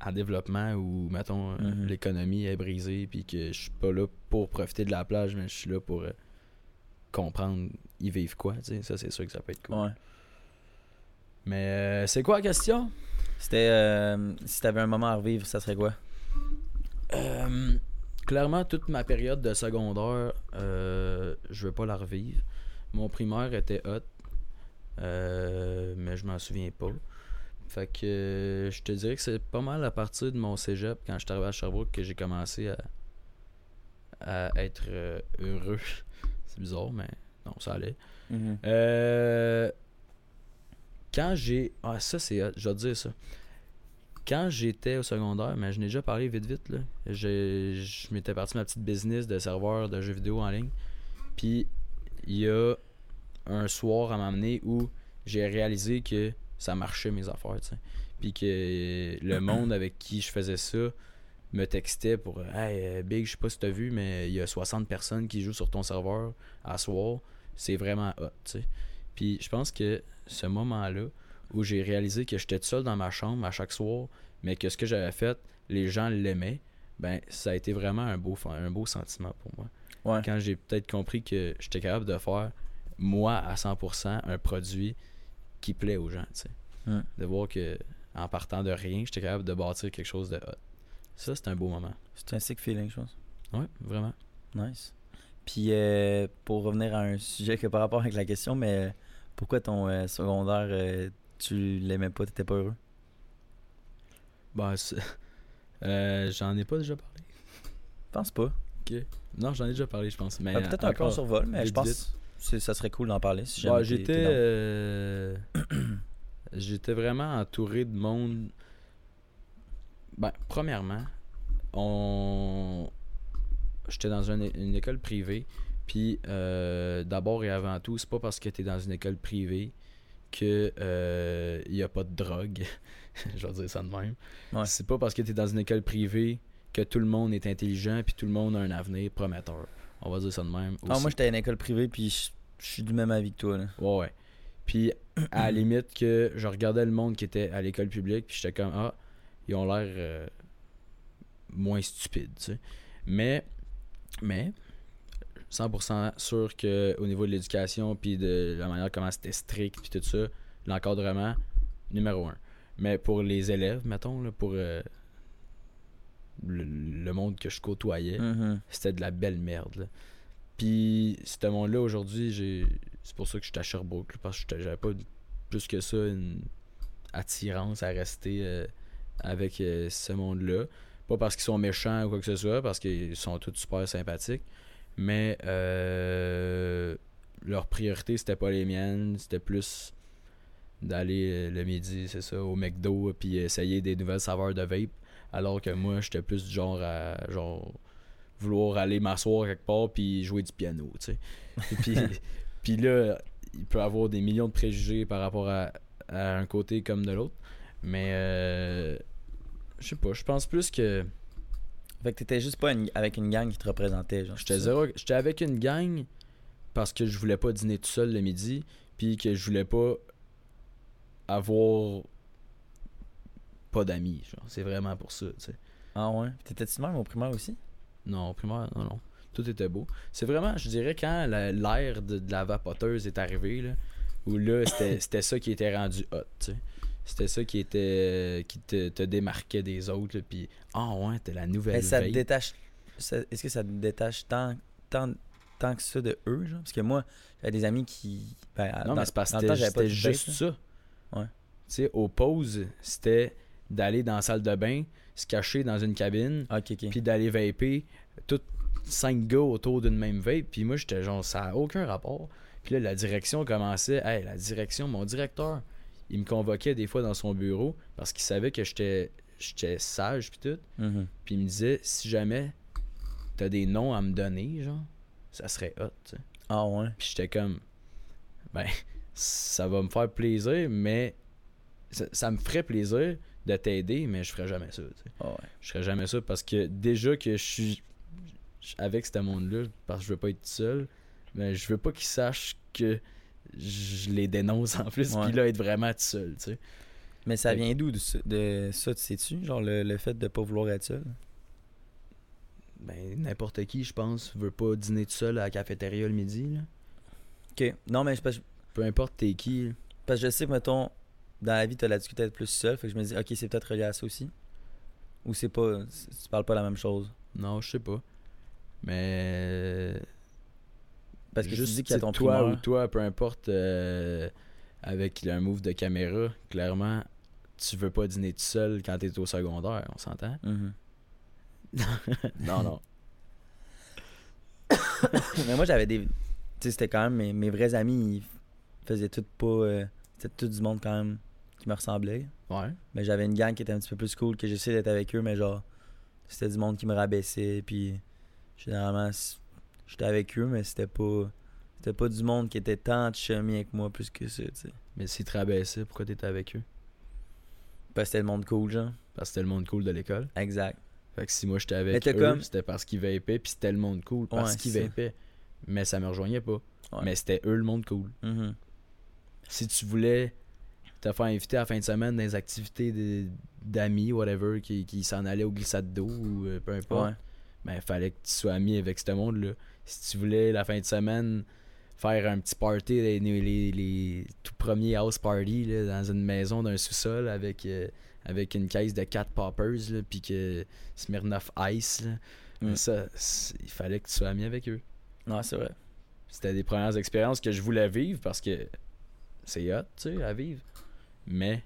en développement où, mettons, euh, Mhm. l'économie est brisée puis que je suis pas là pour profiter de la plage, mais je suis là pour euh, comprendre ils vivent quoi, tu sais. Ça, c'est sûr que ça peut être cool. Ouais. Mais euh, c'est quoi la question? C'était, si t'avais un moment à revivre, ça serait quoi? Clairement, toute ma période de secondaire, je veux pas la revivre. Mon primaire était hot, mais je m'en souviens pas. Fait que euh, je te dirais que c'est pas mal à partir de mon cégep, quand je suis arrivé à Sherbrooke, que j'ai commencé à, à être euh, heureux. [laughs] c'est bizarre, mais non, ça allait. Euh, quand j'ai. Ah, ça, c'est. hot, Je vais te dire ça. Quand j'étais au secondaire, mais je n'ai déjà parlé vite, vite, là. j'ai- Je m'étais parti ma petite business de serveur de jeux vidéo en ligne. Puis, il y a un soir à m'amener où j'ai réalisé que ça marchait mes affaires, tu sais. Puis que le [clears throat] monde avec qui je faisais ça me textait pour Hey, euh, Big, je sais pas si t'as vu, mais il y a 60 personnes qui jouent sur ton serveur à soir c'est vraiment hot, tu sais. Puis je pense que ce moment-là où j'ai réalisé que j'étais seul dans ma chambre à chaque soir, mais que ce que j'avais fait, les gens l'aimaient, ben ça a été vraiment un beau, un beau sentiment pour moi. Ouais. Quand j'ai peut-être compris que j'étais capable de faire, moi, à 100%, un produit qui plaît aux gens, tu sais. Mm. De voir que en partant de rien, j'étais capable de bâtir quelque chose de hot. Ça, c'est un beau moment. C'est un sick feeling, je pense. Ouais, vraiment. Nice. Puis, euh, pour revenir à un sujet qui n'a pas rapport avec la question, mais euh, pourquoi ton euh, secondaire, euh, tu l'aimais pas, t'étais pas heureux? [laughs] Ben, j'en ai pas déjà parlé. Je pense pas. Non, j'en ai déjà parlé, je pense. Mais Ah, Peut-être un peu en survol, mais je pense que ça serait cool d'en parler si Ouais, t'es- j'étais euh, [clears throat] j'étais vraiment entouré de monde. Ben, premièrement, on j'étais dans une, une école privée, Puis euh, d'abord et avant tout, c'est pas parce que tu es dans une école privée que euh, y a pas de drogue. [laughs] Je vais dire ça de même. Ouais. C'est pas parce que tu es dans une école privée que tout le monde est intelligent puis tout le monde a un avenir prometteur. On va dire ça de même. Ah, moi, j'étais à une école privée, puis je suis du même avis que toi. Là. Ouais, ouais. Puis, [clears throat] à la limite, que je regardais le monde qui était à l'école publique, puis j'étais comme, ah, ils ont l'air euh, moins stupides, tu sais. Mais, mais, 100% sûr que au niveau de l'éducation, puis de la manière comment c'était strict, puis tout ça, l'encadrement, numéro un. Mais pour les élèves, mettons, là, pour euh, le, le monde que je côtoyais, Mhm. c'était de la belle merde. là. Puis, ce monde-là, aujourd'hui, j'ai c'est pour ça que je suis à Sherbrooke, parce que j'avais pas plus que ça une attirance à rester euh, avec euh, ce monde-là. Pas parce qu'ils sont méchants ou quoi que ce soit, parce qu'ils sont tous super sympathiques, mais euh, leur priorité, c'était pas les miennes, c'était plus d'aller le midi, c'est ça, au McDo, puis essayer des nouvelles saveurs de vape. Alors que moi, j'étais plus du genre à genre vouloir aller m'asseoir quelque part puis jouer du piano, tu sais. Puis, [laughs] puis là, il peut avoir des millions de préjugés par rapport à, à un côté comme de l'autre. Mais euh, je sais pas, je pense plus que Fait que t'étais juste pas une- avec une gang qui te représentait. Genre, j'étais avec une gang parce que je voulais pas dîner tout seul le midi, puis que je voulais pas avoir pas d'amis, genre. C'est vraiment pour ça, tu sais. Ah ouais? T'étais-tu même au primaire aussi? Non, primaire, non, non. Tout était beau. C'est vraiment, je dirais, quand l'ère de, de la vapoteuse est arrivée, là, où là, [coughs] c'était ça qui était rendu hot, tu sais. C'était ça qui était qui te, te démarquait des autres, là, puis ah ouais, t'es la nouvelle Mais ça te détache. Est-ce que ça te détache tant, tant, tant que ça de eux? Genre? Parce que moi, j'avais des amis qui. Ben, Non, dans- mais c'est parce que c'était juste là. ça. Ouais. Tu sais, aux pauses, c'était d'aller dans la salle de bain, se cacher dans une cabine, Ah, Ok, ok. puis d'aller vaper, tout cinq gars autour d'une même vape, puis moi j'étais genre ça a aucun rapport. Puis là la direction commençait, hey, la direction, mon directeur, il me convoquait des fois dans son bureau parce qu'il savait que j'étais j'étais sage puis tout, Mhm. puis il me disait si jamais t'as des noms à me donner, genre, ça serait hot, tu sais. Ah ouais. Puis j'étais comme, ben, [laughs] ça va me faire plaisir, mais ça, ça me ferait plaisir de t'aider, mais je ferais jamais ça. tu sais. Ah ouais. Je ferais jamais ça parce que déjà que je suis je- avec ce monde-là, parce que je veux pas être seul, mais je veux pas qu'ils sachent que je les dénonce en plus, puis là, être vraiment tout seul, tu sais. Mais ça vient d'où de, ça- de ça, tu sais-tu? Genre le, le fait de pas vouloir être seul? Ben, n'importe qui, je pense, veut pas dîner tout seul à la cafétéria le midi, là. Ok. Non, mais parce, Peu importe t'es qui, là. parce que je sais que, mettons, dans la vie, t'as la difficulté d'être plus seul. Fait que je me dis, ok, c'est peut-être relié à ça aussi. Ou c'est pas. Tu parles pas la même chose? Non, je sais pas. Mais Parce que juste tu dis qu'il y a ton toi primaire. ou toi, peu importe, euh, avec un move de caméra, clairement, tu veux pas dîner tout seul quand t'es au secondaire, on s'entend? Mhm. [laughs] non, non. [coughs] mais moi, j'avais des. Tu sais, c'était quand même mes, mes vrais amis, ils faisaient tout pas. euh, C'était tout du monde quand même qui me ressemblait. Ouais. Mais j'avais une gang qui était un petit peu plus cool, que j'essayais d'être avec eux, mais genre, c'était du monde qui me rabaissait, puis généralement, j'étais avec eux, mais c'était pas. C'était pas du monde qui était tant chummy avec moi plus que ça, tu sais. Mais s'ils te rabaissaient, pourquoi t'étais avec eux? Parce que c'était le monde cool, genre. Parce que c'était le monde cool de l'école. Exact. Fait que si moi j'étais avec eux, comme- c'était parce qu'ils vapaient, puis c'était le monde cool parce Ouais, qu'ils vapaient. Mais ça me rejoignait pas. Ouais. Mais c'était eux le monde cool. Mhm. si tu voulais te faire inviter à la fin de semaine dans des activités de- d'amis, whatever, qui, qui s'en allaient au glissade d'eau ou euh, peu importe, Ouais. ben il fallait que tu sois ami avec ce monde-là. Si tu voulais la fin de semaine faire un petit party, les, les, les- tout premiers house party là, dans une maison d'un sous-sol avec, euh, avec une caisse de 4 poppers, puis que Smirnoff Ice, là, Mm. ça, il fallait que tu sois ami avec eux. Non, c'est vrai. C'était des premières expériences que je voulais vivre parce que c'est hot, tu sais, à vivre. Mais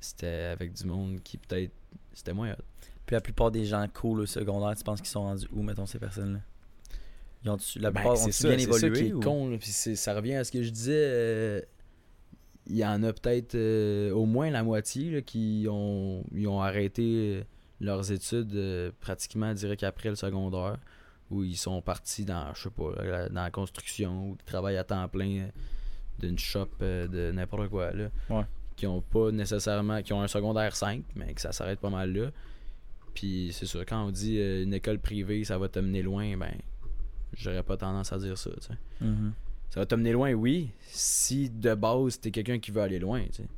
c'était avec du monde qui peut-être c'était moins hot. Puis la plupart des gens cool au secondaire, tu penses qu'ils sont rendus où, mettons, ces personnes-là? Ils ont La Ben, plupart ont ça, bien c'est ça évolué qui est ou- con, là, puis ça revient à ce que je disais. euh, Il y en a peut-être euh, au moins la moitié là, qui ont, ils ont arrêté euh, leurs études euh, pratiquement direct après le secondaire. où ils sont partis dans, je sais pas, la- dans la construction ou ils travaillent à temps plein d'une shop euh, de n'importe quoi, là. Ouais. Qui ont pas nécessairement, qui ont un secondaire 5, mais que ça s'arrête pas mal là. Puis c'est sûr, quand on dit euh, une école privée, ça va te mener loin, ben, j'aurais pas tendance à dire ça, tu sais. Mhm. Ça va te mener loin, oui, si de base t'es quelqu'un qui veut aller loin, tu sais.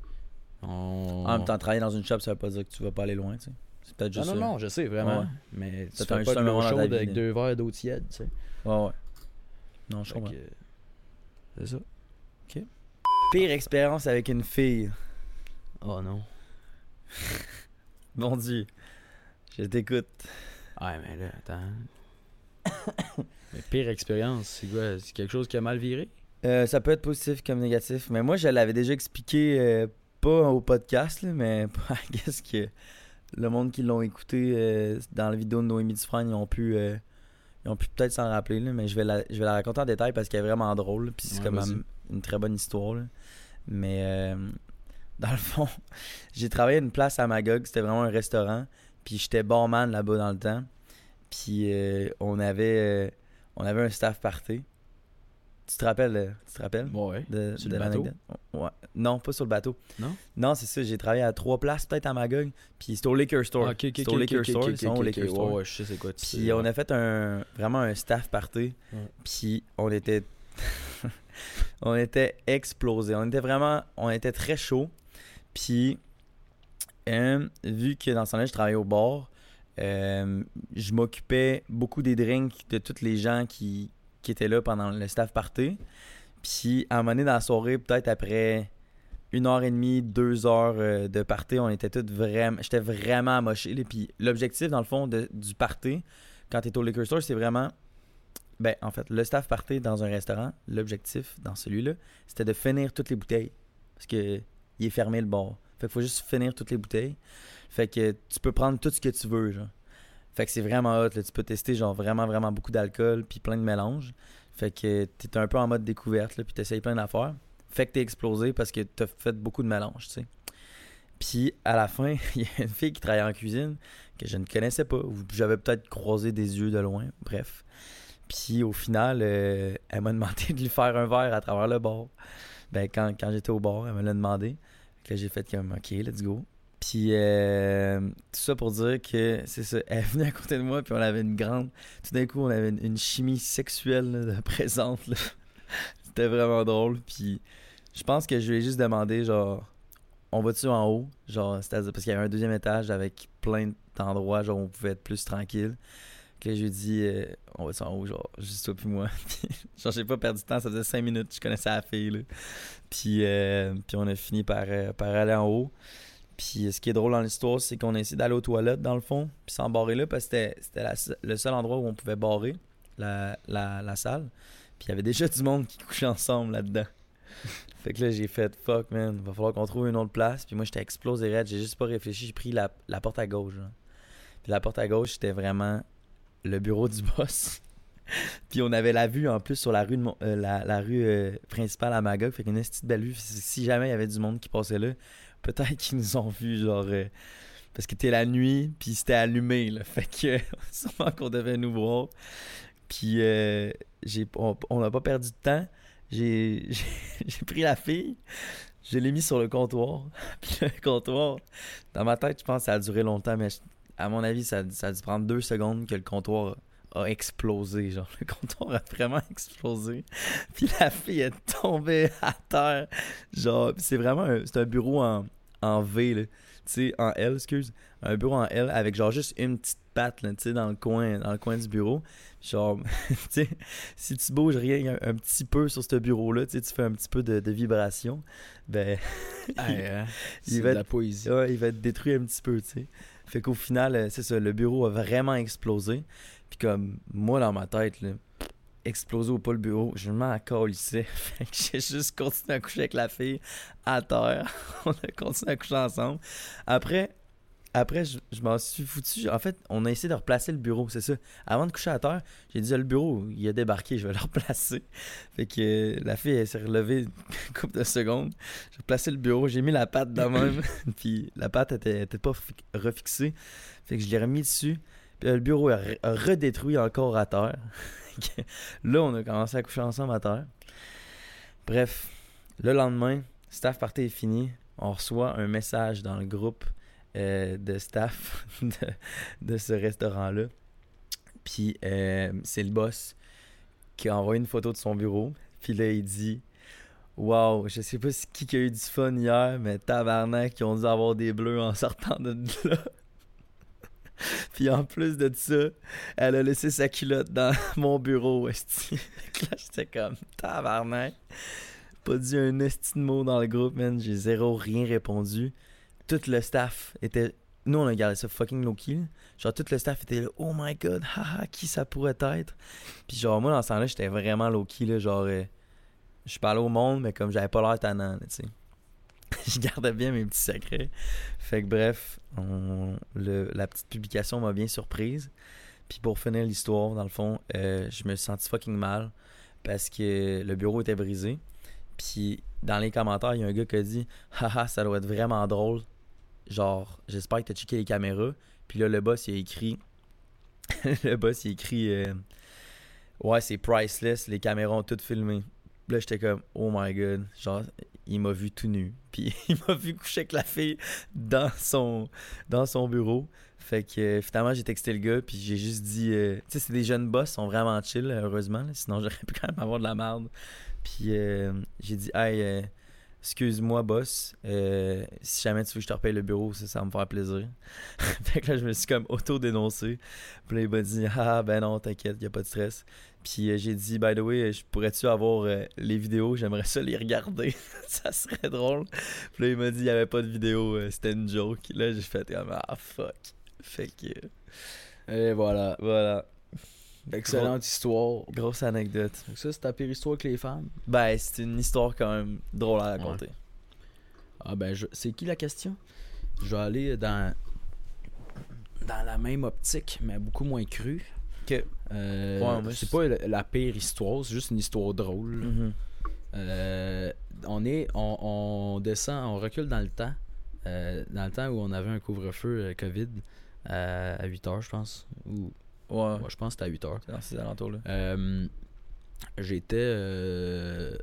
On... En même temps, travailler dans une shop, ça veut pas dire que tu vas pas aller loin, tu sais. C'est peut-être Non, juste non, ça. non, je sais, vraiment. Ouais. Mais tu fais un- pas de l'eau chaude avec deux verres d'eau tiède, tu sais. Ouais, ouais. Non, je comprends. que, C'est ça. Pire expérience avec une fille. Oh non. [laughs] Mon Dieu. Je t'écoute. Ouais, mais là, attends. [coughs] mais pire expérience, c'est quoi? C'est quelque chose qui a mal viré? Euh, ça peut être positif comme négatif. Mais moi, je l'avais déjà expliqué, euh, pas au podcast, là, mais [laughs] qu'est-ce que le monde qui l'ont écouté euh, dans la vidéo de Noémie Dufresne, ils ont pu, ils ont pu peut-être s'en rappeler, là, mais je vais, la, je vais la raconter en détail parce qu'elle est vraiment drôle. Puis c'est Ouais, comme une très bonne histoire. là. Mais euh, [laughs] dans le fond, j'ai travaillé à une place à Magog, c'était vraiment un restaurant. Puis j'étais barman là-bas dans le temps. Puis euh, on avait euh, on avait un staff party. Tu te rappelles, tu te rappelles Ouais. de, Sur de le bateau? Ouais. Non, pas sur le bateau. Non? Non, c'est ça. J'ai travaillé à trois places, peut-être à Magog. Puis c'était au Liquor Store. Ah, ok, ok, C'était au ok, Liquor ok, Store. ok, ils sont au ok, Liquor. Store. Ouais, je sais c'est quoi. Puis on a fait un vraiment un staff party. Puis on était on était explosés. On était vraiment on était très chaud. Puis euh, vu que dans ce temps-là je travaillais au bar, euh, je m'occupais beaucoup des drinks de tous les gens qui, qui étaient là pendant le staff party. Puis à un moment donné dans la soirée, peut-être après une heure et demie, deux heures euh, de party, on était tous vraiment. J'étais vraiment amoché. là. Puis l'objectif, dans le fond, du party, quand tu es au liquor store, c'est vraiment. Ben, en fait, le staff party dans un restaurant, l'objectif dans celui-là, c'était de finir toutes les bouteilles. Parce que il est fermé le bar. Fait qu'il faut juste finir toutes les bouteilles. Fait que tu peux prendre tout ce que tu veux, genre. Fait que c'est vraiment hot, là. Tu peux tester, genre, vraiment, vraiment beaucoup d'alcool, puis plein de mélanges. Fait que t'es un peu en mode découverte, là, puis t'essayes plein d'affaires. Fait que t'es explosé parce que t'as fait beaucoup de mélanges, tu sais. Puis à la fin, [laughs] il y a une fille qui travaillait en cuisine que je ne connaissais pas, j'avais peut-être croisé des yeux de loin, bref. Puis au final, euh, elle m'a demandé [laughs] de lui faire un verre à travers le bar. Ben, quand, quand j'étais au bar, elle me l'a demandé. Que là, j'ai fait comme, OK, let's go. Puis euh, tout ça pour dire que c'est ça, elle venait à côté de moi, puis on avait une grande. Tout d'un coup, on avait une, chimie sexuelle de [laughs] présente. C'était vraiment drôle. Puis je pense que je lui ai juste demandé, genre, on va-tu en haut? Genre, c'est-à-dire, parce qu'il y avait un deuxième étage avec plein d'endroits, genre, où on pouvait être plus tranquille. Que je lui ai dit, euh, on va-tu en haut, genre, juste toi puis moi. [laughs] Puis, genre, j'ai pas perdu de temps, ça faisait cinq minutes, je connaissais la fille, là. Puis, euh, puis on a fini par, euh, par aller en haut. Puis ce qui est drôle dans l'histoire, c'est qu'on a essayé d'aller aux toilettes dans le fond, puis s'embarrer là, parce que c'était- le seul endroit où on pouvait barrer la, la, la salle. Puis il y avait déjà du monde qui couchait ensemble là-dedans. [laughs] fait que là, j'ai fait fuck, man, va falloir qu'on trouve une autre place. Puis moi, j'étais explosé raide, j'ai juste pas réfléchi, j'ai pris la, la porte à gauche. Puis la porte à gauche, c'était vraiment le bureau du [laughs] boss. Puis on avait la vue en plus sur la rue, de euh, la, rue euh, principale à Magog. Fait qu'une petite belle vue. Si jamais il y avait du monde qui passait là, peut-être qu'ils nous ont vus, genre. euh, parce que c'était la nuit, puis c'était allumé. [laughs] Fait que [laughs] sûrement qu'on devait nous voir. Puis on n'a pas perdu de temps. J'ai, pris la fille, je l'ai mis sur le comptoir. Puis le comptoir, dans ma tête, je pense que ça a duré longtemps, mais à mon avis, ça, ça a dû prendre deux secondes que le comptoir a explosé. Genre, le comptoir a vraiment explosé. [laughs] Puis la fille est tombée à terre. Genre, c'est vraiment un, c'est un bureau en, en V, là. Tu sais, en L, excuse. Un bureau en L avec genre juste une petite patte, là, tu sais, dans le coin, dans le coin du bureau. Genre, [laughs] tu sais, si tu bouges rien un, un petit peu sur ce bureau-là, tu sais, tu fais un petit peu de, de vibration, ben, [laughs] Hey, hein, il va de la être- poésie. Ouais, il va être détruit un petit peu, tu sais. Fait qu'au final, euh, c'est ça, le bureau a vraiment explosé. Puis comme, moi, dans ma tête, là, exploser ou pas le bureau, je m'en calissais. [laughs] Fait que j'ai juste continué à coucher avec la fille à terre. [laughs] On a continué à coucher ensemble. Après, après je, je m'en suis foutu. En fait, on a essayé de replacer le bureau, c'est ça. Avant de coucher à terre, j'ai dit, Ah, le bureau, il a débarqué, je vais le [laughs] replacer. Fait que euh, la fille, elle s'est relevée une couple de secondes. J'ai replacé le bureau, j'ai mis la patte de même. [laughs] [laughs] puis la patte était, était pas fi- refixée. Fait que je l'ai remis dessus. Puis, euh, le bureau a, re- a redétruit encore à terre. là, on a commencé à coucher ensemble à terre. Bref, le lendemain, staff party est fini. On reçoit un message dans le groupe de staff [laughs] de, ce restaurant-là. Puis euh, c'est le boss qui a envoyé une photo de son bureau. Puis là, il dit Wow, je sais pas qui a eu du fun hier, mais tabarnak, qui ont dû avoir des bleus en [laughs] sortant de là. [laughs] Puis en plus de ça, elle a laissé sa culotte dans mon bureau, là, j'étais comme tabarnak. Pas dit un esti de mot dans le groupe, man. J'ai zéro rien répondu. Tout le staff était. Nous, on a gardé ça fucking low-key. Genre, tout le staff était là, oh my god, haha, qui ça pourrait être? Puis genre, moi, dans ce temps-là, j'étais vraiment low-key, là. Genre, euh, je parlais au monde, mais comme j'avais pas l'air tannant, tu sais. [laughs] je gardais bien mes petits secrets. Fait que bref, la petite publication m'a bien surprise. Puis pour finir l'histoire, dans le fond, euh, je me suis senti fucking mal parce que le bureau était brisé. Puis dans les commentaires, il y a un gars qui a dit Haha, ça doit être vraiment drôle. Genre, j'espère que t'as checké les caméras. Puis là, le boss, il a écrit [laughs] Le boss, il a écrit euh, Ouais, c'est priceless, les caméras ont tout filmé. Là, j'étais comme Oh my god. Genre, il m'a vu tout nu. [laughs] Puis il m'a vu coucher avec la fille dans son, dans son bureau. Fait que euh, finalement, j'ai texté le gars, puis j'ai juste dit, euh, tu sais, c'est des jeunes boss, ils sont vraiment chill, heureusement, sinon [laughs] j'aurais pu quand même avoir de la merde. Puis j'ai dit, hey, excuse-moi, boss, euh, si jamais tu veux que je te repaye le bureau, ça, ça va me faire plaisir. [laughs] fait que là, je me suis comme auto-dénoncé. Puis là, il m'a dit, ah, ben non, t'inquiète, y a pas de stress. Puis euh, j'ai dit, by the way, je pourrais-tu avoir euh, les vidéos, j'aimerais ça les regarder, [laughs] ça serait drôle. Puis là, il m'a dit, il y avait pas de vidéo, c'était une joke. Là, j'ai fait comme, ah, fuck. Fait que, Et voilà. voilà. Excellente histoire. Grosse anecdote. Que Ça, c'est ta pire histoire avec les femmes? Ben, c'est une histoire quand même drôle à raconter. Ah ben, je... c'est qui la question? Je vais aller dans dans la même optique, mais beaucoup moins crue. Ok. Euh, Ouais, c'est pas la, la pire histoire, c'est juste une histoire drôle. Mhm. Euh, on est, on, on descend, on recule dans le temps. Euh, dans le temps où on avait un couvre-feu COVID à 8 heures, je pense. Ou, Ouais, ouais, je pense que c'était à 8 heures. dans ces alentours-là. Euh, J'étais euh,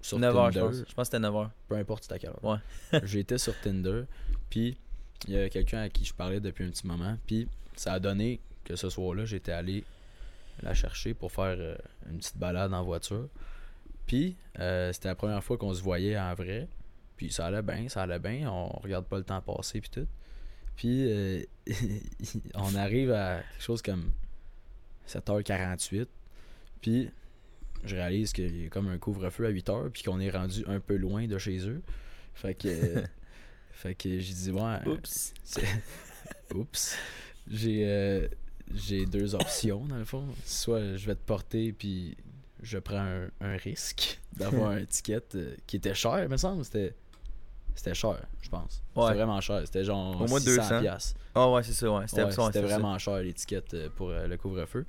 sur 9h, je Tinder. pense. Je pense que c'était 9h. Peu importe c'était à quelle heure. Ouais. [laughs] J'étais sur Tinder, puis il y a quelqu'un à qui je parlais depuis un petit moment, puis ça a donné que ce soir-là, j'étais allé la chercher pour faire euh, une petite balade en voiture. Puis euh, c'était la première fois qu'on se voyait en vrai, puis ça allait bien, ça allait bien, on regarde pas le temps passer puis tout. Puis euh, [laughs] on arrive à quelque chose comme 7h48, puis je réalise qu'il y a comme un couvre-feu à 8h, puis qu'on est rendu un peu loin de chez eux. Fait que. [laughs] fait que j'ai dit, ouais. [laughs] Oups. J'ai euh, j'ai deux options, dans le fond. Soit je vais te porter, puis je prends un, un risque d'avoir [laughs] un ticket euh, qui était cher, il me semble. C'était. C'était cher, je pense. Ouais. C'était vraiment cher. C'était genre Au moins 600 200. piastres. Ah ouais, c'est ça, ouais. C'était Ouais, ça. vraiment cher l'étiquette euh, pour euh, le couvre-feu.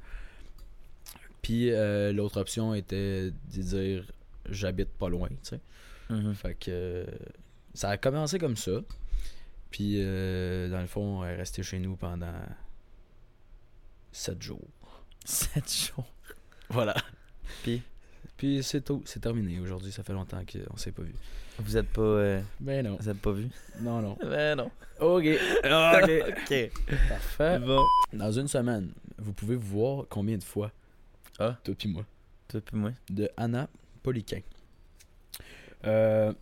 Puis euh, l'autre option était de dire j'habite pas loin, tu sais. Mhm. Fait que ça a commencé comme ça. Puis euh, dans le fond, elle est restée chez nous pendant 7 jours. [laughs] 7 jours. Voilà. Puis, Puis c'est tout, c'est terminé aujourd'hui, ça fait longtemps qu'on s'est pas vu. Vous êtes pas. euh, Ben non. vous êtes pas vu? Non, non. Ben non. Ok. Ok. [laughs] ok. Parfait. Bon. Dans une semaine, vous pouvez vous voir combien de fois? Ah. Toi puis moi. Toi puis moi. de Anna Poliquin. Euh,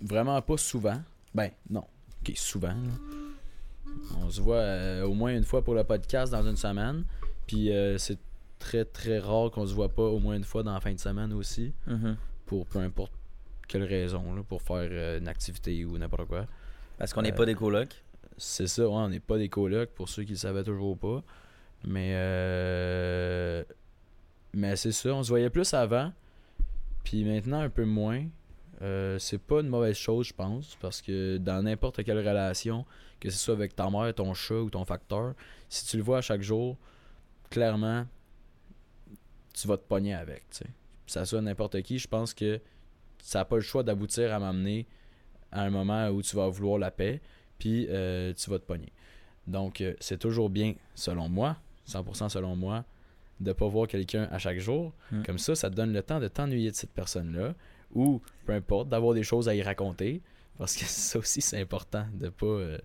vraiment pas souvent. Ben, non. Ok, souvent. là. On se voit euh, au moins une fois pour le podcast dans une semaine. Puis euh, c'est très très rare qu'on se voit pas au moins une fois dans la fin de semaine aussi. Mhm. Pour peu importe quelle raison. là, pour faire euh, une activité ou n'importe quoi. Parce qu'on n'est Euh, pas des colocs. C'est ça, ouais, on n'est pas des colocs pour ceux qui le savaient toujours pas. Mais euh, mais c'est ça, on se voyait plus avant. Puis maintenant un peu moins. Euh, c'est pas une mauvaise chose, je pense, parce que dans n'importe quelle relation, que ce soit avec ta mère, ton chat ou ton facteur, si tu le vois à chaque jour, clairement, tu vas te pogner avec. tu sais. Puis ça soit n'importe qui, je pense que ça n'a pas le choix d'aboutir à m'amener à un moment où tu vas vouloir la paix, puis euh, tu vas te pogner. Donc, euh, c'est toujours bien, selon moi, 100% selon moi, de pas voir quelqu'un à chaque jour. Mm. Comme ça, ça te donne le temps de t'ennuyer de cette personne-là, ou peu importe, d'avoir des choses à y raconter. Parce que [laughs] ça aussi, c'est important de pas, euh,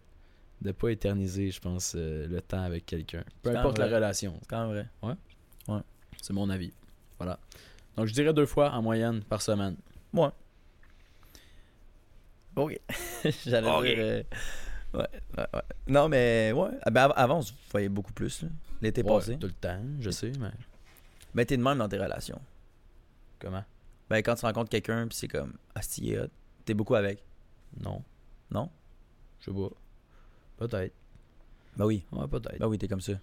de pas éterniser, je pense, le temps avec quelqu'un. Peu importe la relation. C'est quand même vrai. C'est mon avis. Voilà. Donc, je dirais deux fois en moyenne par semaine. Ok. [laughs] J'allais Ok. dire. euh, ouais, ouais, ouais. Non, mais ouais. Ah, ben, av- avant, on se voyait beaucoup plus. là. L'été Ouais, passé. Tout le temps, je sais, mais Mais t'es de même dans tes relations. comment? Ben, quand tu rencontres quelqu'un, puis c'est comme, ah, est hot. T'es beaucoup avec? Non. Non? Je sais pas. Peut-être. Ben oui. Ouais, peut-être. Ben oui, t'es comme ça.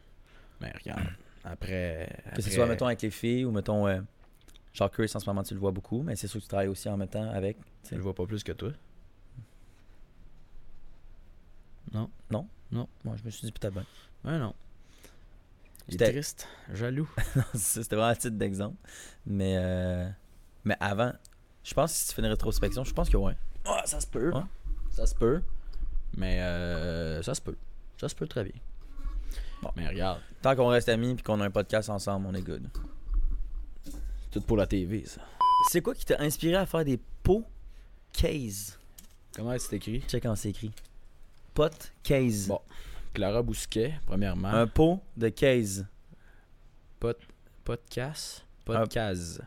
Mais regarde, après. Que ce soit, mettons, avec les filles ou, mettons, euh, genre Chris, en ce moment, tu le vois beaucoup, mais c'est sûr que tu travailles aussi en même temps avec. tu. Je vois pas plus que toi. Moi, je me suis dit peut-être bien. Ouais, non. C'était- triste, jaloux. [laughs] C'était vraiment un titre d'exemple. Mais, euh, mais avant, je pense que si tu fais une rétrospection, je pense que ouais. Ouais, ça se peut. Ça se peut. Mais euh, ça se peut. Ça se peut très bien. Bon. Mais regarde, Tant qu'on reste amis puis qu'on a un podcast ensemble, on est good. Tout pour la TV, ça. C'est quoi qui t'a inspiré à faire des pots case Comment c'est écrit? Check comment c'est écrit. Pot case. Bon. Clara Bousquet, premièrement. Un pot de case. Podcast. Podcast.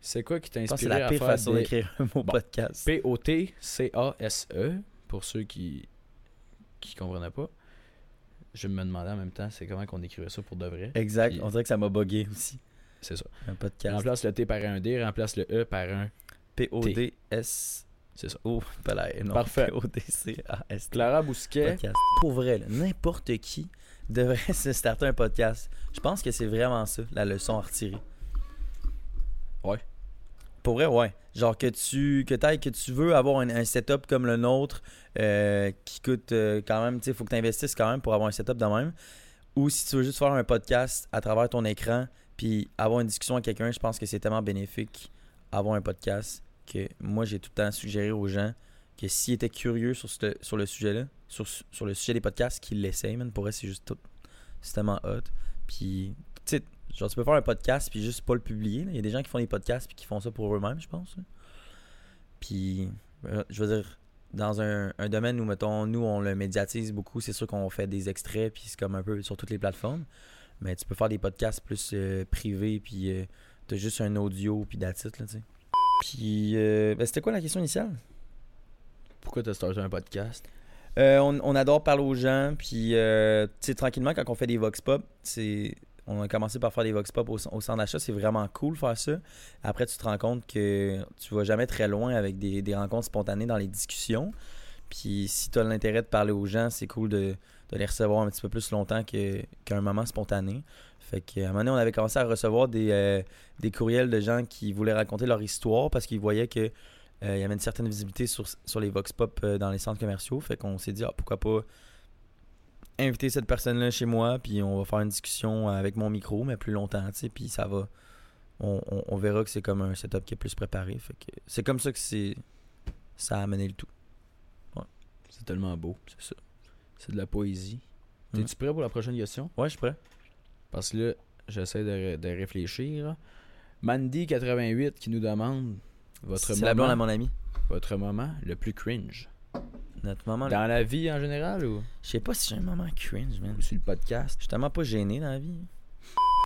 C'est quoi qui t'a inspiré la à pire faire façon des... d'écrire un mot Bon. podcast. P-O-T-C-A-S-E, pour ceux qui qui comprenaient pas. Je me demandais en même temps, c'est comment qu'on écrivait ça pour de vrai? Exact. Puis- On dirait que ça m'a bugué aussi. C'est ça. Un podcast. Remplace le T par un D, remplace le E par un. P-O-D-S. C'est ça. Oh, pas là. Non. Parfait. P-O-D-C-A-S. Clara Bousquet. podcast. Pour vrai, n'importe qui devrait [laughs] se starter un podcast. Je pense que c'est vraiment ça, la leçon à retirer. Ouais. Pour vrai, ouais. Genre que tu que t'ailles- que tu veux avoir un, un setup comme le nôtre euh, qui coûte euh, quand même, tu sais, faut que tu investisses quand même pour avoir un setup de même. Ou si tu veux juste faire un podcast à travers ton écran puis avoir une discussion avec quelqu'un, je pense que c'est tellement bénéfique avoir un podcast que moi j'ai tout le temps suggéré aux gens que s'ils étaient curieux sur, sur le sujet-là, sur, sur le sujet des podcasts, qu'ils l'essayent. Pour eux, c'est juste tout. C'est tellement hot. Puis, tu sais, genre, tu peux faire un podcast puis juste pas le publier. Il y a des gens qui font des podcasts puis qui font ça pour eux-mêmes, je pense. Puis, euh, je veux dire, dans un, un domaine où, mettons, nous, on le médiatise beaucoup, c'est sûr qu'on fait des extraits puis c'est comme un peu sur toutes les plateformes. Mais tu peux faire des podcasts plus euh, privés puis euh, t'as juste un audio puis it, là, tu sais. Puis, euh, ben, c'était quoi la question initiale? Pourquoi t'as starté un podcast? Euh, on, on adore parler aux gens, puis euh, tu sais, tranquillement, quand on fait des vox pop, c'est on a commencé par faire des vox pop au, au centre d'achat, c'est vraiment cool faire ça. Après, tu te rends compte que tu vas jamais très loin avec des, des rencontres spontanées dans les discussions. Puis si tu as l'intérêt de parler aux gens, c'est cool de, de les recevoir un petit peu plus longtemps qu'un moment spontané. Fait qu'à un moment donné, on avait commencé à recevoir des, euh, des courriels de gens qui voulaient raconter leur histoire parce qu'ils voyaient que euh, il y avait une certaine visibilité sur, sur les Vox Pop euh, dans les centres commerciaux. Fait qu'on s'est dit, ah, pourquoi pas inviter cette personne-là chez moi, puis on va faire une discussion avec mon micro, mais plus longtemps, tu sais, puis ça va. On, on- verra que c'est comme un setup qui est plus préparé. Fait que c'est comme ça que ça a amené le tout. C'est tellement beau. C'est ça. C'est de la poésie. Mm. T'es-tu prêt pour la prochaine question? Ouais, je suis prêt. Parce que là, j'essaie de, de réfléchir. Mandy88 qui nous demande votre C'est la blonde à mon ami. votre moment le plus cringe. Notre moment. Dans la vie en général ou, Je sais pas si j'ai un moment cringe, man. ou sur le podcast Je suis tellement pas gêné dans la vie.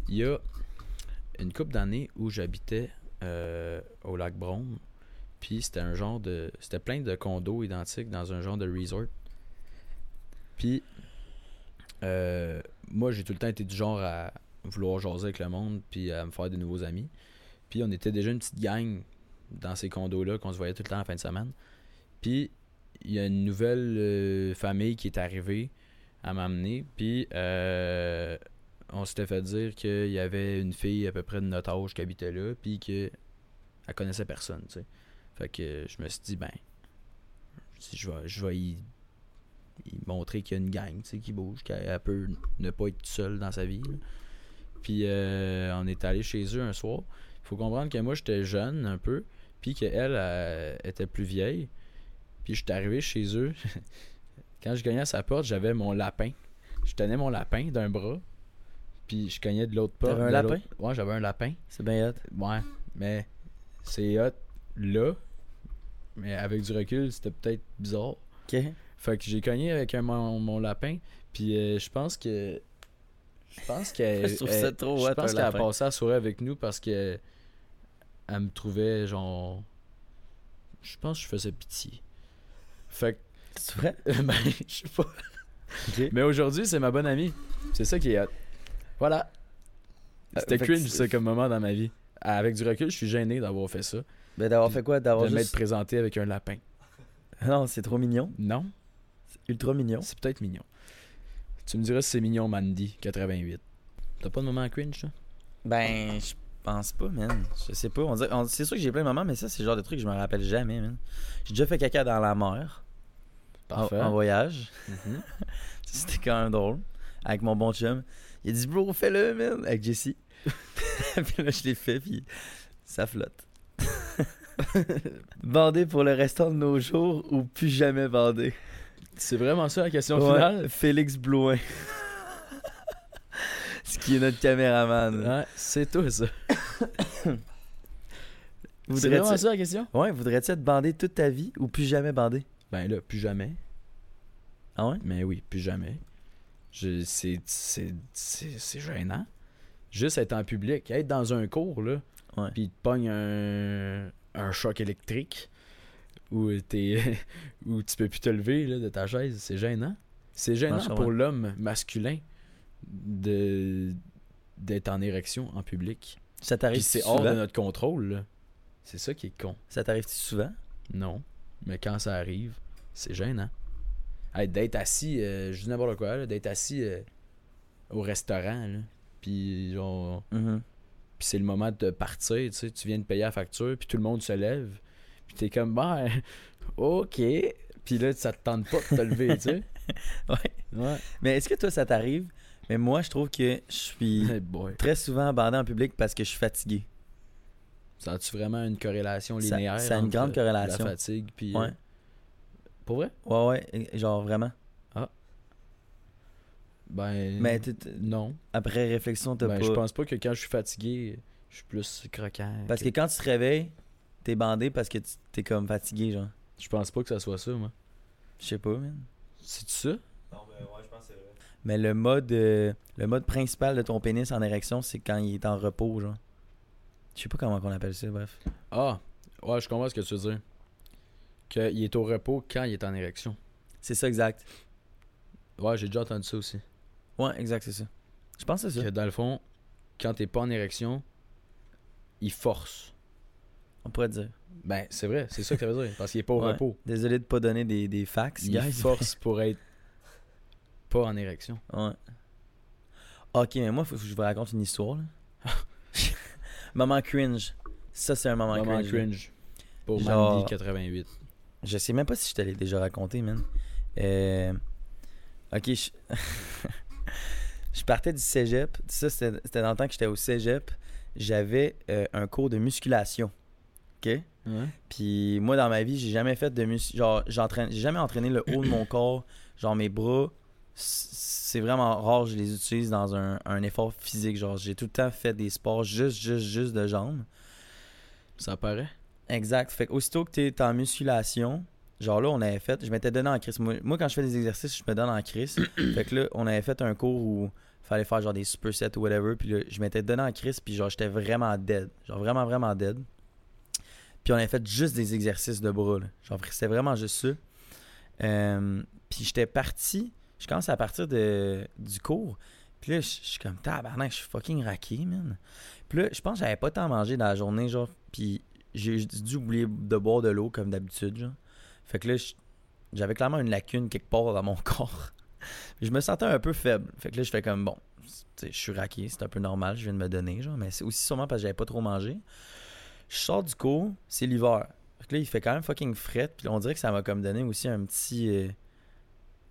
Il y a une couple d'années où j'habitais euh, au lac Brome. Puis c'était un genre de. C'était plein de condos identiques dans un genre de resort. Puis euh, moi, j'ai tout le temps été du genre à vouloir jaser avec le monde puis à me faire des nouveaux amis. Puis on était déjà une petite gang dans ces condos-là qu'on se voyait tout le temps la fin de semaine. Puis il y a une nouvelle euh, famille qui est arrivée à m'amener. Puis euh, on s'était fait dire qu'il y avait une fille à peu près de notre âge qui habitait là, puis qu'elle connaissait personne. Fait que je me suis dit, ben, si je vais, je vais y montrer qu'il y a une gang, qui bouge, qu'elle peut ne pas être seule dans sa vie. là. Puis euh, on est allé chez eux un soir. Il faut comprendre que moi, j'étais jeune un peu, puis qu'elle elle, était plus vieille. Puis j'étais arrivé chez eux. [laughs] Quand je gagnais à sa porte, j'avais mon lapin. Je tenais mon lapin d'un bras. puis je cognais de l'autre porte. T'avais un lapin? Ouais, j'avais un lapin. C'est bien hot. Ouais, mais c'est hot là. Mais avec du recul, c'était peut-être bizarre. Ok. Fait que j'ai cogné avec un- mon, mon lapin, puis euh, je pense que. Je pense qu'elle. [laughs] Je trouve ça elle- trop Je pense qu'elle a passé la soirée avec nous parce que. Elle me trouvait genre. Je pense que je faisais pitié. Fait C'est vrai? que. [laughs] ben, je sais pas. Mais aujourd'hui, c'est ma bonne amie. C'est ça qui est hot. Voilà. C'était Euh, fait que cringe, ça, comme moment dans ma vie. Avec du recul, je suis gêné d'avoir fait ça. Ben d'avoir fait quoi? D'avoir de m'être juste... présenté avec un lapin. Non, c'est trop mignon. Non, ultra mignon. c'est peut-être mignon. Tu me diras si c'est mignon, Mandy, 88. T'as pas de moment cringe, toi? Ben, je pense pas, man. Je sais pas. On c'est sûr que j'ai plein de moments, mais ça, c'est le genre de truc que je me rappelle jamais, man. J'ai déjà fait caca dans la mer. En, Parfait. en voyage. Mhm. [laughs] C'était quand même drôle. Avec mon bon chum. Il a dit, bro, fais-le, man. Avec Jessie. [laughs] puis là, je l'ai fait, puis ça flotte. [laughs] bander pour le restant de nos jours ou plus jamais bander? C'est vraiment ça la question Ouais, finale? Félix Blouin. [laughs] Ce qui est notre caméraman. Ouais, c'est toi, ça. [coughs] C'est vraiment ça la question? Ouais, voudrais-tu être bandé toute ta vie ou plus jamais bandé? Ben là, plus jamais. Ah ouais? Mais oui, plus jamais. Je, c'est, c'est, c'est, c'est gênant. Juste être en public, être dans un cours, là, puis te pogne un, un choc électrique où, t'es, [laughs] où tu peux plus te lever là, de ta chaise, c'est gênant. C'est gênant Non, pour l'homme masculin de, d'être en érection en public. Ça t'arrive Puis c'est souvent? hors de notre contrôle. C'est ça qui est con. Ça t'arrive souvent? Non. Mais quand ça arrive, c'est gênant. Hey, d'être assis, euh, je dis n'importe quoi, d'être assis euh, au restaurant, là, puis genre, Mhm. puis c'est le moment de partir, tu sais, tu viens de payer la facture, puis tout le monde se lève, puis t'es comme, ben, [laughs] ok, puis là, ça te tente pas de te lever, tu sais. [laughs] Ouais. Ouais. Mais est-ce que toi, ça t'arrive? Mais moi, je trouve que je suis [laughs] Hey très souvent bandé en public parce que je suis fatigué. Ça a-tu vraiment une corrélation linéaire ça a une grande corrélation. La fatigue, puis... Ouais. euh, Pour vrai? Ouais, ouais, genre vraiment. Ben... Mais non. après réflexion, t'as Ben, pas... je pense pas que quand je suis fatigué, je suis plus croquant. Parce que quand tu te réveilles, t'es bandé parce que tu- t'es comme fatigué, genre. Je pense pas que ça soit ça, moi. Je sais pas, man. C'est ça? Non, mais ouais, je pense que c'est vrai. Mais le mode, euh, le mode principal de ton pénis en érection, c'est quand il est en repos, genre. Je sais pas comment on appelle ça, bref. Ah, ouais, je comprends ce que tu veux dire. Qu'il est au repos quand il est en érection. C'est ça, exact. Ouais, j'ai déjà entendu ça aussi. Ouais, exact, c'est ça. Je pense que c'est ça. Que dans le fond, quand t'es pas en érection, il force. On pourrait dire. Ben, c'est vrai, c'est ça que ça veut dire. Parce qu'il est pas au Ouais. repos. Désolé de pas donner des, des facts, Il guys. force pour être pas en érection. Ouais. Ok, mais moi, faut que je vous raconte une histoire. Là. [laughs] moment cringe. Ça, c'est un moment, Vraiment cringe. cringe. Pour Genre- Mandy 88. Je sais même pas si je te l'ai déjà raconté, man. Euh, Ok, je... [laughs] je partais du cégep. Ça, c'était c'était dans le temps que j'étais au cégep. J'avais euh, un cours de musculation. OK? Ouais. Puis moi, dans ma vie, j'ai jamais fait de musculation. Genre, j'entraîne... j'ai jamais entraîné le haut de mon [clears throat] corps. Genre, mes bras, c'est vraiment rare je les utilise dans un, un effort physique. Genre, j'ai tout le temps fait des sports juste, juste, juste de jambes. Ça paraît? Exact. Fait que aussitôt que tu es en musculation, genre là, on avait fait, je m'étais donné en crise. Moi, moi, quand je fais des exercices, je me donne en crise. [clears throat] fait que là, on avait fait un cours où fallait faire genre des supersets ou whatever. Puis là, je m'étais donné en crise, puis genre, j'étais vraiment dead. Genre vraiment, vraiment dead. Puis on avait fait juste des exercices de bras. Genre, c'était vraiment juste ça. Euh, puis j'étais parti, je commence à partir de, du cours. Puis là, je suis comme, tabarnak, je suis fucking raqué, man. Puis là, je pense que j'avais pas tant mangé dans la journée, genre. Puis j'ai dû oublier de boire de l'eau comme d'habitude, genre. Fait que là, j'avais clairement une lacune quelque part dans mon [laughs] corps. Je me sentais un peu faible. Fait que là, je fais comme, bon, je suis raqué, c'est un peu normal, je viens de me donner, genre. Mais c'est aussi sûrement parce que j'avais pas trop mangé. Je sors du cours, c'est l'hiver. Fait que là, il fait quand même fucking fret. Puis on dirait que ça m'a comme donné aussi un petit. euh,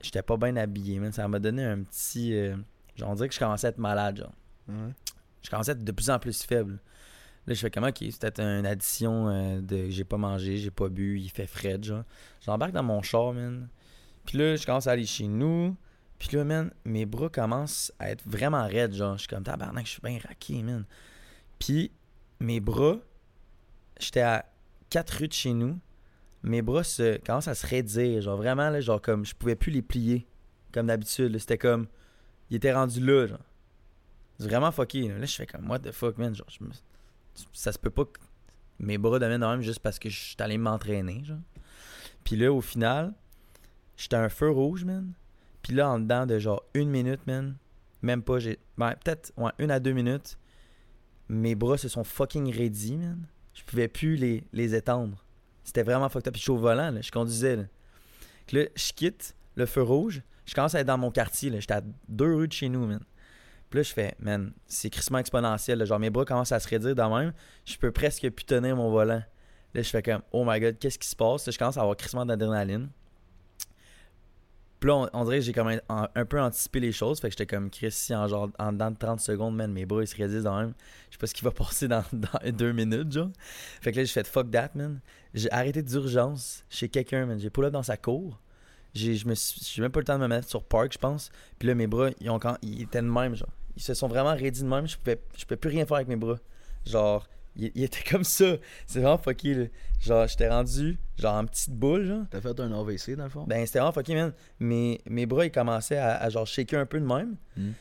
J'étais pas bien habillé, man. Ça m'a donné un petit. euh, Genre, on dirait que je commençais à être malade, genre. Je commençais à être de plus en plus faible. Là, je fais comment, ok, c'est peut-être une addition euh, de j'ai pas mangé, j'ai pas bu, il fait frais, genre. J'embarque dans mon char, man. Puis là, je commence à aller chez nous. Puis là, man, mes bras commencent à être vraiment raides, genre. Je suis comme, tabarnak, je suis bien raqué, man. Puis mes bras, j'étais à 4 rues de chez nous. Mes bras se, commencent à se raidir, genre vraiment, là, genre comme, je pouvais plus les plier, comme d'habitude. C'était comme, il était rendu là, genre. C'est vraiment fucké. Là, je fais comme, what the fuck, man. Genre, ça se peut pas que mes bras deviennent de même juste parce que je suis allé m'entraîner, genre. Puis là, au final, j'étais un feu rouge, man. Puis là, en dedans de genre une minute, man, même pas, j'ai. Ben, peut-être, ouais, une à deux minutes, mes bras se sont fucking raidis, man. Je pouvais plus les, étendre. C'était vraiment fucked up. Puis je suis au volant, je conduisais, là. Là, je quitte le feu rouge. Je commence à être dans mon quartier. J'étais à deux rues de chez nous, man. Puis là, je fais, man, c'est crissement exponentiel. Genre, mes bras commencent à se raidir dans même. Je peux presque plus tenir mon volant. Là, je fais comme, oh my god, qu'est-ce qui se passe? Là, je commence à avoir crissement d'adrénaline. Puis là, on, dirait que j'ai comme un, un- peu anticipé les choses. Fait que j'étais comme, Chris, si en genre, en dedans de 30 secondes, man, mes bras, ils se raidissent dans même. Je sais pas ce qui va [laughs] passer dans, deux minutes, genre. Fait que là, j'ai fait fuck that, man. J'ai arrêté d'urgence chez quelqu'un, man. J'ai pull dans sa cour. J'ai je même pas le temps de me mettre sur park, je pense. Puis là, mes bras, ils, ont quand, ils étaient de même, genre. Ils se sont vraiment raidis de même. Je pouvais, je plus rien faire avec mes bras. Genre, ils étaient comme ça. C'est vraiment fucké, là. Genre, j'étais rendu, genre, en petite boule, genre. T'as fait un AVC dans le fond? Ben, c'était vraiment fucké, man. Mes, mes bras, ils commençaient à, à genre shaker un peu de même. Hmm.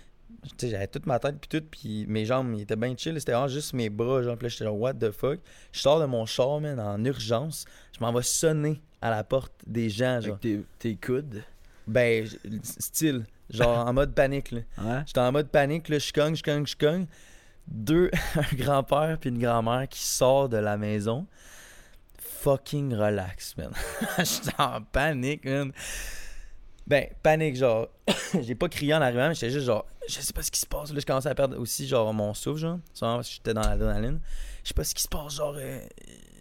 Tu sais, j'avais toute ma tête, puis tout, puis mes jambes, ils étaient bien chill. C'était vraiment juste mes bras, genre, puis là, j'étais genre, what the fuck? Je sors de mon char, man, en urgence. Je m'en vais sonner à la porte des gens, genre. Avec tes, tes coudes? Ben, style, genre, en mode panique, là. Ouais. J'étais en mode panique, là, je cogne, je cogne, je cogne. Deux, [laughs] un grand-père puis une grand-mère qui sort de la maison. Fucking relax, man. [laughs] J'étais en panique, man. Ben, panique, genre. [coughs] J'ai pas crié en arrivant, mais j'étais juste genre, je sais pas ce qui se passe. Là, je commençais à perdre aussi, genre, mon souffle, genre. Que j'étais dans l'adrénaline. Je sais pas ce qui se passe, genre, euh,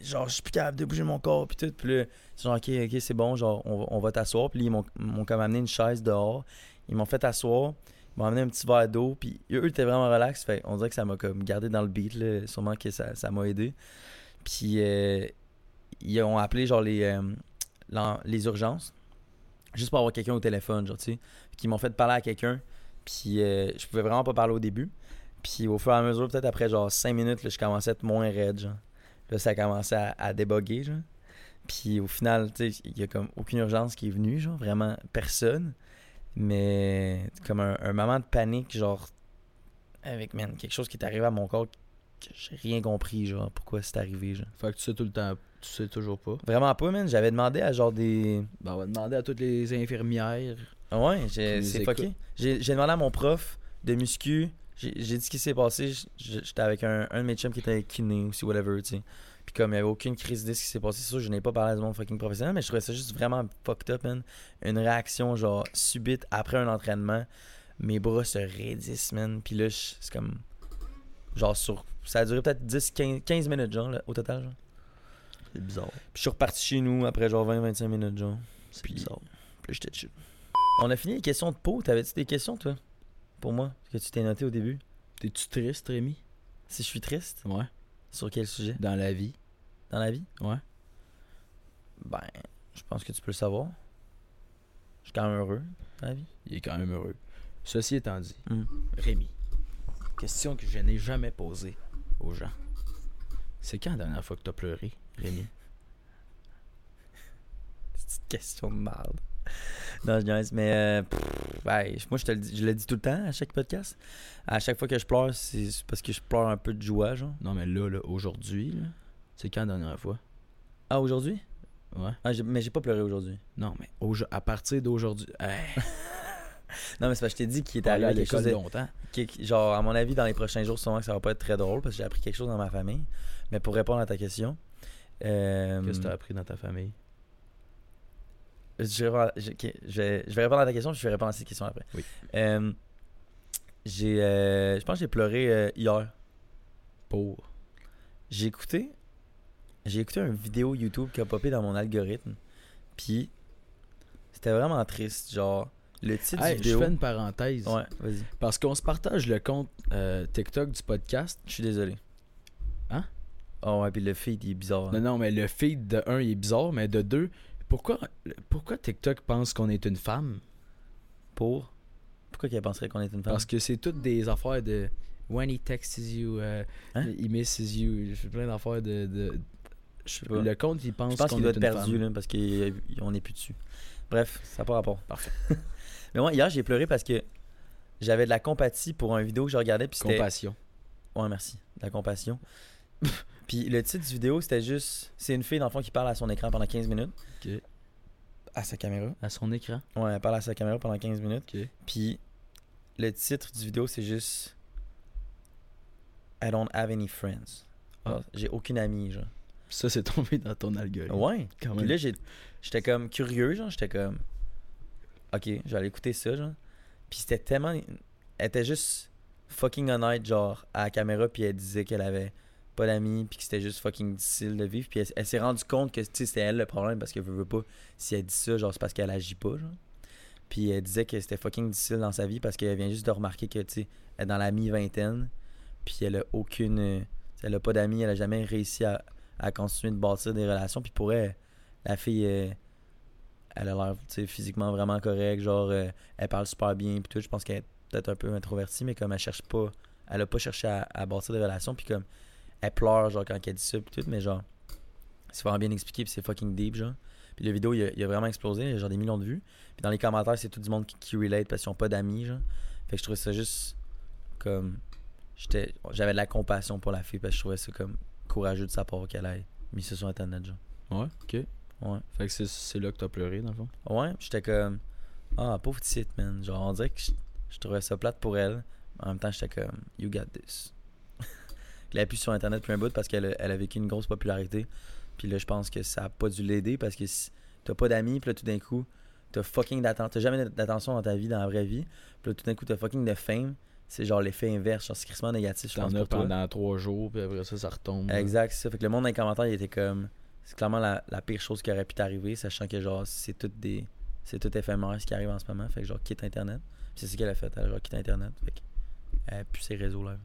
genre, je suis plus capable de bouger mon corps, puis tout. Puis là, c'est genre, ok, ok, c'est bon, genre, on va, on va t'asseoir. Puis ils m'ont m'ont comme amené une chaise dehors. Ils m'ont fait asseoir. M'ont amené un petit verre d'eau. Puis eux, étaient vraiment relax. Fait on dirait que ça m'a comme gardé dans le beat, là. Sûrement que ça ça m'a aidé. Puis euh, ils ont appelé, genre, les, euh, les urgences. Juste pour avoir quelqu'un au téléphone, genre, tu ils m'ont fait parler à quelqu'un. Puis euh, je pouvais vraiment pas parler au début. Puis au fur et à mesure, peut-être après genre 5 minutes, là, je commençais à être moins raide, genre. Là, ça a commencé à, à déboguer, genre. Puis au final, tu il y a comme aucune urgence qui est venue, genre, vraiment personne. Mais comme un, un moment de panique, genre, avec, man, quelque chose qui est arrivé à mon corps que j'ai rien compris, genre, pourquoi c'est arrivé, genre. Fait que tu sais tout le temps, tu sais toujours pas. Vraiment pas, man. J'avais demandé à genre des. Ben, on va demander à toutes les infirmières. Ouais, c'est fucké. J'ai demandé à mon prof de muscu. J'ai dit ce qui s'est passé. J'étais avec un, un de mes chums qui était kiné aussi, whatever, tu sais. Puis comme il n'y avait aucune crise d'idée de ce qui s'est passé, c'est sûr, je n'ai pas parlé à du monde fucking professionnel, mais je trouvais ça juste vraiment fucked up, man. Une réaction, genre, subite après un entraînement. Mes bras se raidissent, man. Puis là, c'est comme. Genre, sur. Ça a duré peut-être 10, 15, 15 minutes, genre, là, au total, genre. C'est bizarre. Puis je suis reparti chez nous après genre 20-25 minutes, genre. C'est Puis- bizarre. Puis j'étais chill. On a fini les questions de peau. T'avais-tu des questions, toi? Pour moi, que tu t'es noté au début? T'es-tu triste, Rémi? Si je suis triste? Ouais. Sur quel sujet? Dans la vie? Dans la vie? Ouais. Ben, je pense que tu peux le savoir. Je suis quand même heureux dans la vie. Il est quand même heureux. Ceci étant dit, Hmm. Rémi, question que je n'ai jamais posée aux gens. C'est quand la dernière fois que t'as pleuré, Rémi? [laughs] C'est une question de merde. Non, je niaise, mais euh, pff, ben, moi je te le dis, je le dis tout le temps à chaque podcast. À chaque fois que je pleure, c'est parce que je pleure un peu de joie, genre. Non, mais là, là aujourd'hui, là, c'est quand la dernière fois? Ah, aujourd'hui? Ouais. ah, Mais j'ai pas pleuré aujourd'hui. Non, mais aujo- à partir d'aujourd'hui. Hey, [laughs] Non, mais c'est parce que je t'ai dit qu'il est t'es allé arrivé à l'école de, longtemps. Genre, à mon avis, dans les prochains jours, sûrement que ça va pas être très drôle parce que j'ai appris quelque chose dans ma famille. Mais pour répondre à ta question, euh, Qu'est-ce que t'as appris dans ta famille? Je, vais répondre à- je- vais, je vais répondre à ta question puis je vais répondre à cette question après. Oui. Euh, j'ai, euh, je pense que j'ai pleuré euh, hier. Pour? J'ai écouté, j'ai écouté une vidéo YouTube qui a popé dans mon algorithme. Puis c'était vraiment triste, genre le titre Hey, du je fais une parenthèse. Ouais, vas-y. Parce qu'on se partage le compte TikTok du podcast. Je suis désolé. Hein? Oh ouais, puis le feed il est bizarre. Non, non, mais le feed de un, il est bizarre, mais de deux, pourquoi, pourquoi TikTok pense qu'on est une femme? Pour? Pourquoi qu'elle penserait qu'on est une femme? Parce que c'est toutes des affaires de when he texts you, euh, Hein? he misses you. Plein d'affaires de. Le compte, il pense Je pense qu'on qu'il doit est être une perdu là, parce qu'on n'est plus dessus. Bref, ça n'a pas rapport. Parfait. [laughs] Mais moi, hier, j'ai pleuré parce que j'avais de la compatie pour une vidéo que je regardais. Puis. Compassion. Ouais, merci. De la compassion. [laughs] puis le titre du vidéo, c'était juste. C'est une fille, dans le fond, qui parle à son écran pendant 15 minutes. À sa caméra. À son écran. Ouais, elle parle à sa caméra pendant 15 minutes. Puis le titre du vidéo, c'est juste. I don't have any friends. Ah. J'ai aucune amie, genre. Ça, c'est tombé dans ton algorithme. Ouais. Quand Puis même. là, j'ai- j'étais comme curieux, genre. J'étais comme. Ok, je vais aller écouter ça, genre. Puis c'était tellement. Elle était juste fucking honnête, genre, à la caméra, puis elle disait qu'elle avait pas d'amis, puis que c'était juste fucking difficile de vivre. Puis elle, s'est rendue compte que, c'était elle le problème, parce qu'elle veut, veut pas. Si elle dit ça, genre, c'est parce qu'elle agit pas, genre. Puis elle disait que c'était fucking difficile dans sa vie parce qu'elle vient juste de remarquer que, elle est dans la mi-vingtaine, puis elle a aucune. Elle a pas d'amis, elle a jamais réussi à, à continuer de bâtir des relations. Puis pour elle, la fille, euh, elle a l'air physiquement vraiment correcte. Genre, euh, elle parle super bien. Puis tout, je pense qu'elle est peut-être un peu introvertie, mais comme elle cherche pas, elle a pas cherché à, à bâtir des relations. Puis comme, elle pleure, genre, quand elle dit ça. Puis tout, mais genre, c'est vraiment bien expliqué. Puis c'est fucking deep, genre. Puis la vidéo, il a, il a vraiment explosé. Il y a genre des millions de vues. Puis dans les commentaires, c'est tout du monde qui, qui relate parce qu'ils ont pas d'amis, genre. Fait que je trouvais ça juste comme. j'étais J'avais de la compassion pour la fille parce que je trouvais ça comme courageux de sa part qu'elle ait mis ça sur internet, genre. Ouais, ok. Ouais. Fait que c'est- c'est là que t'as pleuré, dans le fond? Ouais, j'étais comme. Ah, pauvre petite, man. Genre, on dirait que je, je trouvais ça plate pour elle. En même temps, j'étais comme, you got this. Elle a pu sur Internet plus un bout parce qu'elle a- elle a vécu une grosse popularité. Puis là, je pense que ça a pas dû l'aider parce que si t'as pas d'amis, puis là, tout d'un coup, t'as fucking d'attention. T'as jamais d'attention dans ta vie, dans la vraie vie. Puis là, tout d'un coup, t'as fucking de fame. C'est genre l'effet inverse. Genre, c'est crissement négatif, je pense, T'en as pendant trois jours, puis après ça, ça retombe. Exact, c'est ça. Fait que le monde dans les commentaires, il était comme. C'est clairement la, la pire chose qui aurait pu t'arriver, sachant que genre, c'est tout des. C'est tout éphémère ce qui arrive en ce moment. Fait que genre, quitte Internet. Puis c'est ce qu'elle a fait. Elle a genre, quitté Internet. Fait que. Elle a plus ses réseaux là.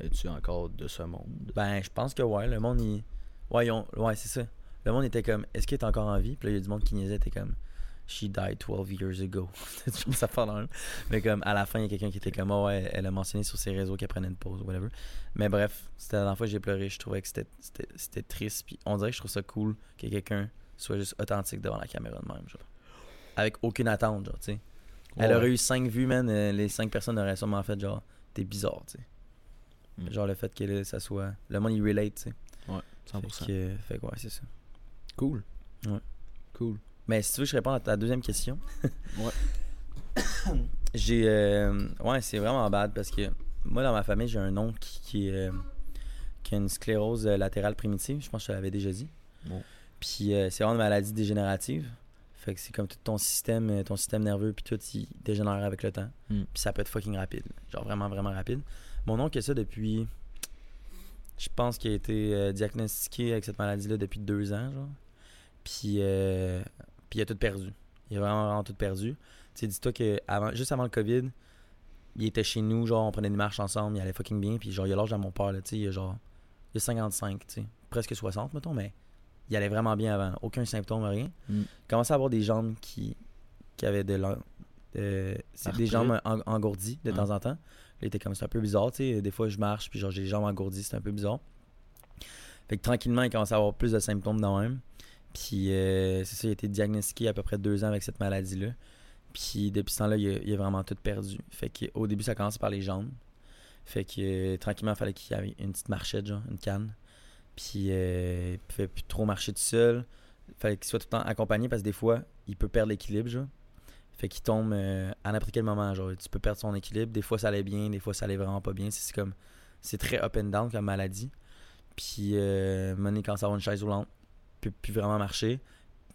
Es-tu encore de ce monde? Ben, je pense que ouais. Le monde, il. Ouais, ils ont- ouais c'est ça. Le monde était comme, est-ce qu'il est encore en vie? Puis là, il y a du monde qui niaisait, était comme, she died 12 years ago. C'était toujours ça faire dans Mais comme, à la fin, il y a quelqu'un qui était comme, oh, ouais, elle a mentionné sur ses réseaux qu'elle prenait une pause ou whatever. Mais bref, c'était la dernière fois que j'ai pleuré. Je trouvais que c'était- triste. Puis on dirait que je trouve ça cool que quelqu'un soit juste authentique devant la caméra de même, genre. Avec aucune attente, genre, tu sais. Elle Ouais. aurait eu 5 vues, man. euh, les 5 personnes auraient sûrement fait, genre, t'es bizarre, tu sais. Mm. Genre le fait que ça soit. Le monde, il relate, tu sais. 100%. Fait que, fait que ouais, c'est ça. Cool. Ouais. Cool. Mais si tu veux, je réponds à ta deuxième question. [laughs] Ouais. [coughs] J'ai. euh, ouais, c'est vraiment bad parce que moi, dans ma famille, j'ai un oncle qui, qui, euh, qui a une sclérose euh, latérale primitive. Je pense que je te l'avais déjà dit. Bon. Puis euh, c'est vraiment une maladie dégénérative. Fait que c'est comme tout ton système, ton système nerveux, puis tout, il dégénère avec le temps. Mm. Puis ça peut être fucking rapide. Genre vraiment, vraiment rapide. Mon oncle a ça depuis. Je pense qu'il a été euh, diagnostiqué avec cette maladie-là depuis deux ans, genre. Puis, euh, puis il a tout perdu. Il a vraiment, vraiment tout perdu. Tu sais, dis-toi que avant, juste avant le COVID, il était chez nous, genre, on prenait des marches ensemble, il allait fucking bien. Puis, genre, il a l'âge de mon père, là, tu sais, il a genre. Il a 55, tu sais. Presque 60, mettons, mais il allait vraiment bien avant. Aucun symptôme, rien. Mm. Il commençait à avoir des jambes qui, qui avaient de de- c'est des jambes en- engourdies de temps en temps. Il était comme c'est un peu bizarre, tu sais. Des fois, je marche, puis genre, j'ai les jambes engourdies, c'est un peu bizarre. Fait que tranquillement, il commençait à avoir plus de symptômes dans même. Puis euh, c'est ça, il a été diagnostiqué à peu près deux ans avec cette maladie-là. Puis depuis ce temps-là, il, a- vraiment tout perdu. Fait que au début, ça commence par les jambes. Fait que euh, tranquillement, il fallait qu'il y ait une petite marchette, genre, une canne. Puis euh, il pouvait plus trop marcher tout seul. Fallait qu'il soit tout le temps accompagné parce que des fois, il peut perdre l'équilibre, genre. Fait qu'il tombe euh, à n'importe quel moment, genre. Tu peux perdre son équilibre. Des fois, ça allait bien, des fois, ça allait vraiment pas bien. C'est comme. C'est très up and down comme maladie. Puis, euh, quand ça va une chaise roulante, peut plus vraiment marcher.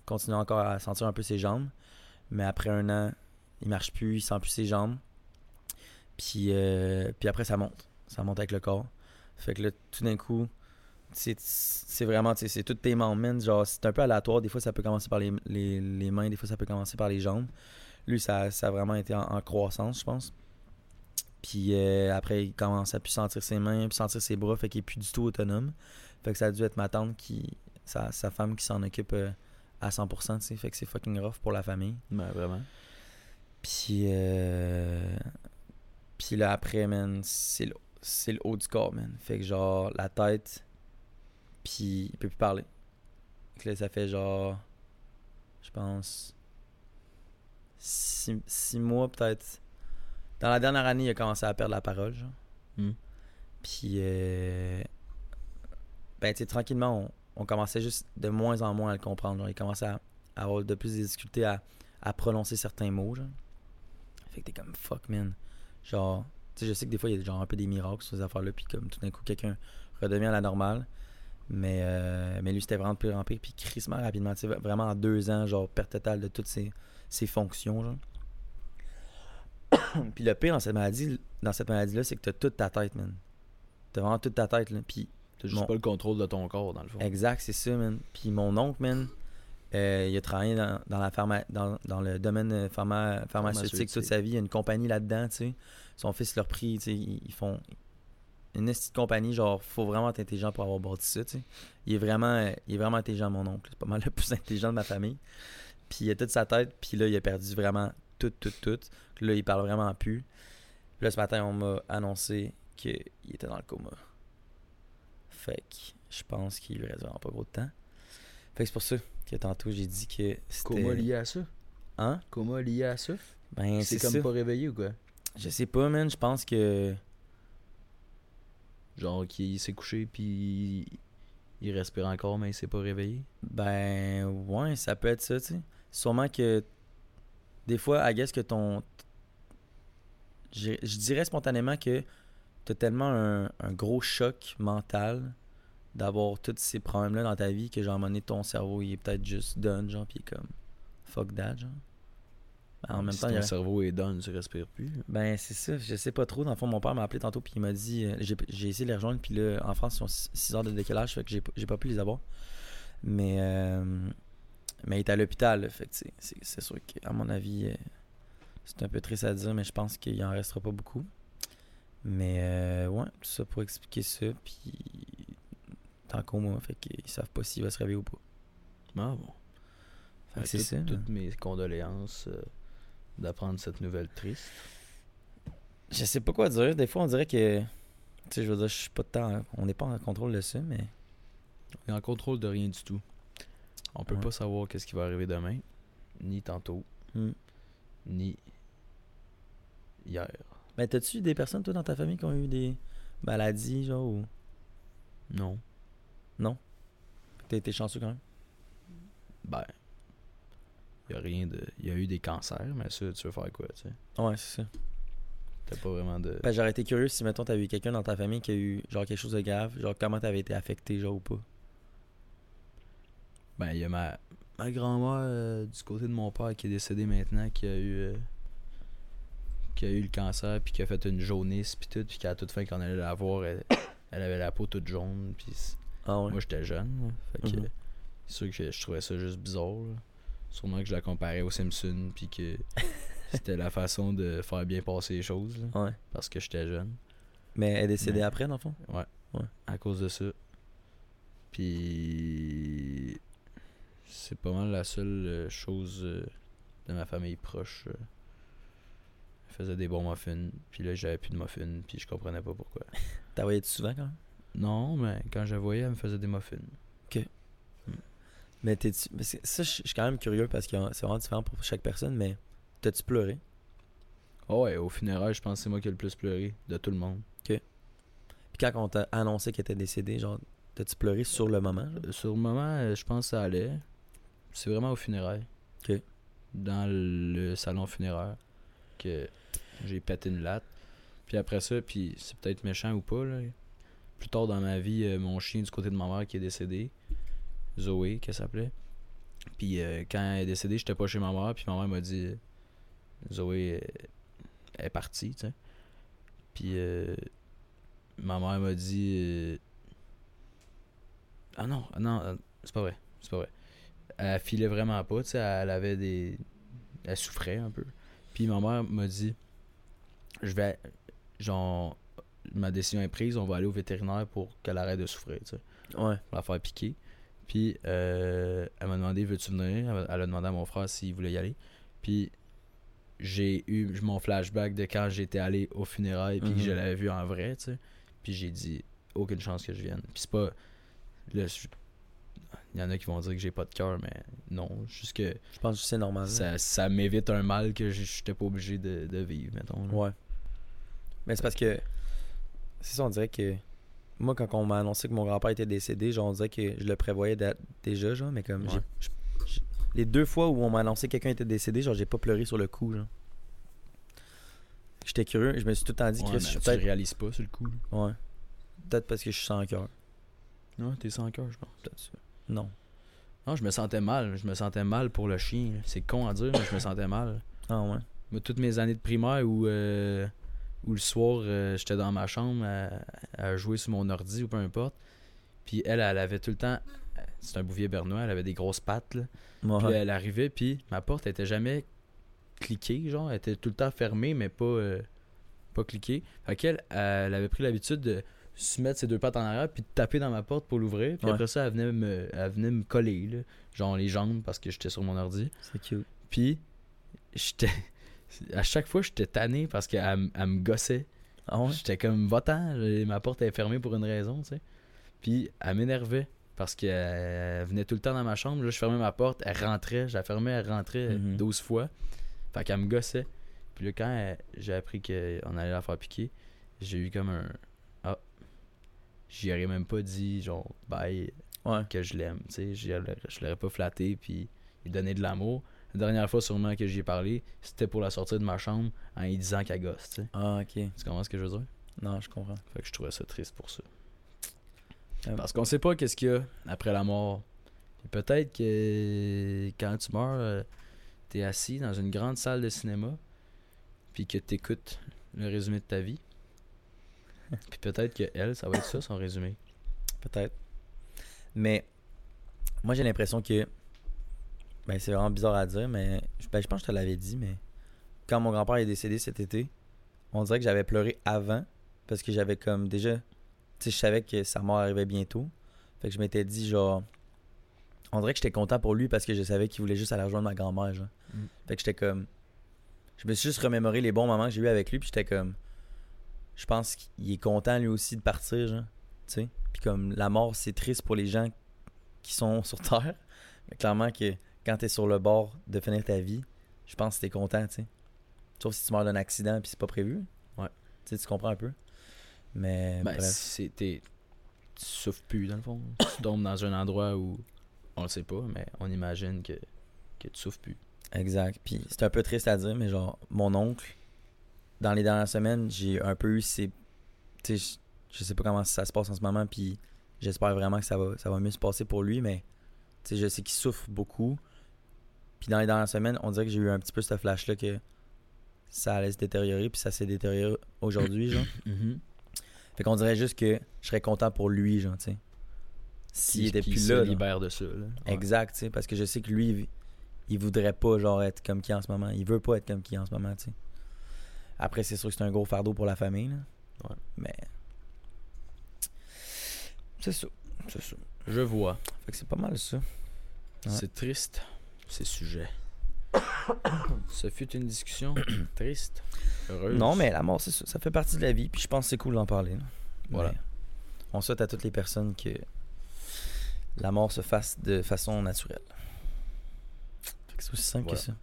Continue encore à sentir un peu ses jambes. Mais après un an, il marche plus, il sent plus ses jambes. Puis, euh, puis après, ça monte. Ça monte avec le corps. Fait que là, tout d'un coup, c'est vraiment, c'est tous tes membres. Genre, c'est un peu aléatoire. Des fois, ça peut commencer par les, les, les mains, des fois, ça peut commencer par les jambes. Lui, ça, ça a vraiment été en, en croissance, je pense. Puis euh, après, il commence à plus sentir ses mains, plus sentir ses bras, fait qu'il est plus du tout autonome. Fait que ça a dû être ma tante qui. sa, sa femme qui s'en occupe euh, à 100%, tu sais. Fait que c'est fucking rough pour la famille. Ben, vraiment. Puis, euh, puis là, après, man, c'est le, c'est le haut du corps, man. Fait que genre, la tête, puis il peut plus parler. Fait que là, ça fait genre, je pense, six, six mois peut-être. Dans la dernière année, il a commencé à perdre la parole, genre. Hmm. Puis, euh, ben, tu sais, tranquillement, on, on commençait juste de moins en moins à le comprendre. genre. il commençait à, à avoir de plus des difficultés à, à prononcer certains mots, genre. Fait que t'es comme fuck, man. Genre, tu sais, je sais que des fois, il y a genre un peu des miracles sur ces affaires-là, puis comme tout d'un coup, quelqu'un redevient à la normale. Mais, euh, mais lui, c'était vraiment de pire en pire, puis crissement rapidement. Tu sais, vraiment en deux ans, genre, perte totale de toutes ses, ses fonctions, genre. [coughs] puis le pire dans cette maladie, dans cette maladie-là, c'est que t'as toute ta tête, man. T'as vraiment toute ta tête, là. Puis T'as juste Mon- pas le contrôle de ton corps, dans le fond. Exact, c'est ça, man. Puis mon oncle, man, euh, il a travaillé dans, dans la pharma, dans, dans le domaine euh, pharma- pharmaceutique toute sa vie. Il y a une compagnie là-dedans, tu sais. Son fils leur pris, tu sais, ils, ils font une petite compagnie, genre, faut vraiment être intelligent pour avoir bâti ça, tu sais. Il est vraiment, euh, il est vraiment intelligent, mon oncle. C'est pas mal le [laughs] plus intelligent de ma famille. Puis il a toute sa tête, puis là, il a perdu vraiment tout, tout, tout. Là, il parle vraiment plus. Là, ce matin, on m'a annoncé qu'il était dans le coma. Fait que je pense qu'il lui reste vraiment pas gros de temps. Fait que c'est pour ça que tantôt j'ai dit que c'était. Coma lié à ça? Hein? Coma lié à ça? Ben, c'est c'est comme ça. pas réveillé ou quoi? Je sais pas, man. Je pense que. Genre qu'il s'est couché puis il respire encore mais il s'est pas réveillé? Ben, ouais, ça peut être ça, tu sais. Sûrement que. Des fois, I guess que ton. Je, je dirais spontanément que t'as tellement un, un gros choc mental d'avoir tous ces problèmes-là dans ta vie que, genre, à un moment donné, ton cerveau, il est peut-être juste done, genre, est comme. Fuck that, genre. Ben, en même si temps, ton cerveau est down, tu respires plus. Ben, c'est ça. Je sais pas trop. Dans le fond, mon père m'a appelé tantôt, puis il m'a dit. euh, j'ai, j'ai essayé de les rejoindre, puis là, en France, ils ont 6 heures de décalage, fait que j'ai pas pu les avoir. Mais. euh, mais il est à l'hôpital, fait c'est, sûr qu'à mon avis, euh, c'est un peu triste à dire, mais je pense qu'il en restera pas beaucoup. Mais, euh, ouais, tout ça pour expliquer ça, puis. Tant qu'au moins, fait qu'ils savent pas s'il va se réveiller ou pas. Ah bon. Fait que Fait c'est ça. Toutes mes condoléances euh, d'apprendre cette nouvelle triste. Je sais pas quoi dire. Des fois, on dirait que. Tu sais, je veux dire, je suis pas de temps. On n'est pas en contrôle de ça, mais. On est en contrôle de rien du tout. On peut Ouais. pas savoir qu'est-ce qui va arriver demain, ni tantôt, Hmm. ni hier. Ben, t'as-tu des personnes, toi, dans ta famille qui ont eu des maladies, genre, ou? Non. T'as été chanceux quand même? Ben, il y a rien de. Il y a eu des cancers, mais ça, tu veux faire quoi, tu sais? Ouais, c'est ça. T'as pas vraiment de. Ben, j'aurais été curieux si, mettons, t'avais eu quelqu'un dans ta famille qui a eu, genre, quelque chose de grave, genre, comment t'avais été affecté, genre, ou pas? Ben, il y a ma, ma grand-mère euh, du côté de mon père qui est décédée maintenant, qui a eu. euh, qui a eu le cancer, puis qui a fait une jaunisse, puis tout, puis qu'à toute fin, quand on allait la voir, elle, [coughs] elle avait la peau toute jaune, puis Ah ouais. moi j'étais jeune, là. fait que Mhm. c'est sûr que je trouvais ça juste bizarre. là. Sûrement que je la comparais aux Simpsons, puis que [laughs] c'était la façon de faire bien passer les choses, là, Ouais. parce que j'étais jeune. Mais elle est décédée Mais- après, dans le fond? Ouais. Ouais. À cause de ça. Puis. C'est pas mal la seule euh, chose euh, de ma famille proche. euh. Elle faisait des bons muffins. Puis là, j'avais plus de muffins. Puis je comprenais pas pourquoi. [laughs] T'as voyé souvent quand même? Non, mais quand je voyais, elle me faisait des muffins. Mais t'es-tu. parce que Ça, je suis quand même curieux parce que c'est vraiment différent pour chaque personne, mais t'as-tu pleuré? Oh ouais, au funérail, je pense que c'est moi qui ai le plus pleuré de tout le monde. Puis quand on t'a annoncé qu'elle était décédée, genre, t'as-tu pleuré sur le moment? genre? Sur le moment, je pense que ça allait. C'est vraiment au funérail. Ok. Dans le salon funéraire que j'ai pété une latte. Puis après ça, puis c'est peut-être méchant ou pas, là. Plus tard dans ma vie, euh, mon chien du côté de ma mère qui est décédé, Zoé, qu'elle s'appelait. Puis euh, quand elle est décédée, j'étais pas chez ma mère, puis ma mère m'a dit Zoé euh, elle est partie, tu sais. Puis euh, ma mère m'a dit euh, Ah non, ah non, euh, c'est pas vrai, c'est pas vrai. Elle filait vraiment pas, tu sais, elle avait des elle souffrait un peu. Puis ma mère m'a dit je vais genre ma décision est prise, on va aller au vétérinaire pour qu'elle arrête de souffrir, tu sais Ouais. pour la faire piquer. Puis euh, elle m'a demandé veux-tu venir? Elle a- demandé à mon frère s'il voulait y aller. Puis j'ai eu mon flashback de quand j'étais allé au funérailles puis que Mhm. je l'avais vu en vrai, tu sais. Puis j'ai dit aucune chance que je vienne. Puis c'est pas là, il y en a qui vont dire que j'ai pas de cœur mais non, juste que Je pense que c'est normal. ça, ça m'évite un mal que je j'étais pas obligé de, de vivre, mettons. là. Ouais. Mais c'est parce que. C'est ça, on dirait que. Moi, quand on m'a annoncé que mon grand-père était décédé, genre, on dirait que je le prévoyais déjà, genre, mais comme. Ouais. j'- les deux fois où on m'a annoncé que quelqu'un était décédé, genre, j'ai pas pleuré sur le coup, genre. J'étais curieux, je me suis tout le temps dit Ouais, que mais je suis tu réalises pas sur le coup. Ouais. Peut-être parce que je suis sans cœur. Non, t'es sans cœur, je pense. Peut-être ça. Non. Non, je me sentais mal. Je me sentais mal pour le chien. C'est con à dire, mais je me sentais mal. Ah ouais. Moi, toutes mes années de primaire où, euh, où le soir, euh, j'étais dans ma chambre à, à jouer sur mon ordi ou peu importe. Puis elle, elle avait tout le temps. C'est un bouvier bernois, elle avait des grosses pattes. Là. Puis Ouais. elle arrivait, puis ma porte était jamais cliquée, genre. Elle était tout le temps fermée, mais pas, euh, pas cliquée. Fait qu'elle, elle avait pris l'habitude de se mettre ses deux pattes en arrière, puis de taper dans ma porte pour l'ouvrir. Puis Ouais. après ça, elle venait me, elle venait me coller, là, genre les jambes, parce que j'étais sur mon ordi. C'est cute. Puis, j'étais. À chaque fois, j'étais tanné parce qu'elle elle me gossait. Ah ouais? J'étais comme votant, ma porte est fermée pour une raison, tu sais. Puis, elle m'énervait parce qu'elle venait tout le temps dans ma chambre. Là, je fermais ma porte, elle rentrait, je la fermais, elle rentrait Mhm. 12 fois. Fait qu'elle me gossait. Puis là, quand elle- j'ai appris qu'on allait la faire piquer, j'ai eu comme un. J'y aurais même pas dit, genre, bye, Ouais. que je l'aime. Tu sais, je l'aurais- pas flatté puis lui donner de l'amour. La dernière fois sûrement que j'y ai parlé, c'était pour la sortir de ma chambre en lui disant qu'elle gosse, tu sais. Ah, ok. Tu comprends ce que je veux dire? Non, je comprends. Fait que je trouvais ça triste pour ça. Euh, Parce qu'on sait pas qu'est-ce qu'il y a après la mort. Peut-être que quand tu meurs, euh, t'es assis dans une grande salle de cinéma, puis que t'écoutes le résumé de ta vie. Puis peut-être que elle, ça va être ça son résumé. Peut-être. Mais moi j'ai l'impression que ben c'est vraiment bizarre à dire, mais je- ben, je pense que je te l'avais dit, mais quand mon grand-père est décédé cet été, on dirait que j'avais pleuré avant parce que j'avais comme déjà tu sais je savais que sa mort arrivait bientôt. Fait que je m'étais dit genre on dirait que j'étais content pour lui parce que je savais qu'il voulait juste aller rejoindre ma grand-mère genre. Mm. Fait que j'étais comme je me suis juste remémoré les bons moments que j'ai eu avec lui puis j'étais comme je pense qu'il est content lui aussi de partir genre, tu sais. Puis comme la mort, c'est triste pour les gens qui sont [laughs] sur Terre. Mais clairement que quand t'es sur le bord de finir ta vie, je pense que t'es content, tu sais. Sauf si tu meurs d'un accident puis c'est pas prévu. Ouais. Tu sais, tu comprends un peu. Mais Ben, bref. c'est t'es- tu souffres plus dans le fond. tu [coughs] tombes dans un endroit où on le sait pas, mais on imagine que, que tu souffres plus. Exact. Puis c'est un peu triste à dire, mais genre, mon oncle, dans les dernières semaines, j'ai un peu eu ces. Tu sais, je, je sais pas comment ça se passe en ce moment, puis j'espère vraiment que ça va, ça va mieux se passer pour lui, mais tu sais, je sais qu'il souffre beaucoup. Puis dans les dernières semaines, on dirait que j'ai eu un petit peu ce flash-là que ça allait se détériorer, puis ça s'est détérioré aujourd'hui, genre. [coughs] Fait qu'on dirait juste que je serais content pour lui, genre, tu sais. S'il était plus se là. libère de ça. Là. Ouais. Exact, tu sais, parce que je sais que lui, il- il voudrait pas genre être comme qui en ce moment. Il veut pas être comme qui en ce moment, tu sais. Après, c'est sûr que c'est un gros fardeau pour la famille, là. Ouais. Mais. C'est ça. C'est ça. Je vois. Fait que c'est pas mal ça. Ouais. C'est triste, ces sujets. [coughs] Ce fut une discussion [coughs] triste, heureuse. Non, mais la mort, c'est ça. Ça fait partie de la vie, puis je pense que c'est cool d'en parler. là. Voilà. Mais on souhaite à toutes les personnes que la mort se fasse de façon naturelle. Fait que c'est aussi simple Voilà. que ça.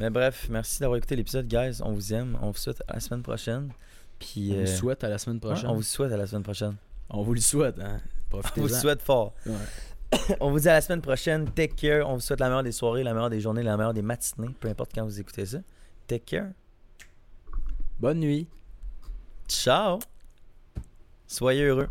Mais bref, merci d'avoir écouté l'épisode, guys. On vous aime. On vous souhaite à la semaine prochaine. Puis, On vous euh, souhaite à la semaine ouais, prochaine. on vous souhaite à la semaine prochaine. On vous le souhaite, hein. [laughs] On vous Profitez-en. souhaite fort. Ouais. [coughs] On vous dit à la semaine prochaine. Take care. On vous souhaite la meilleure des soirées, la meilleure des journées, la meilleure des matinées, peu importe quand vous écoutez ça. Take care. Bonne nuit. Ciao. Soyez heureux.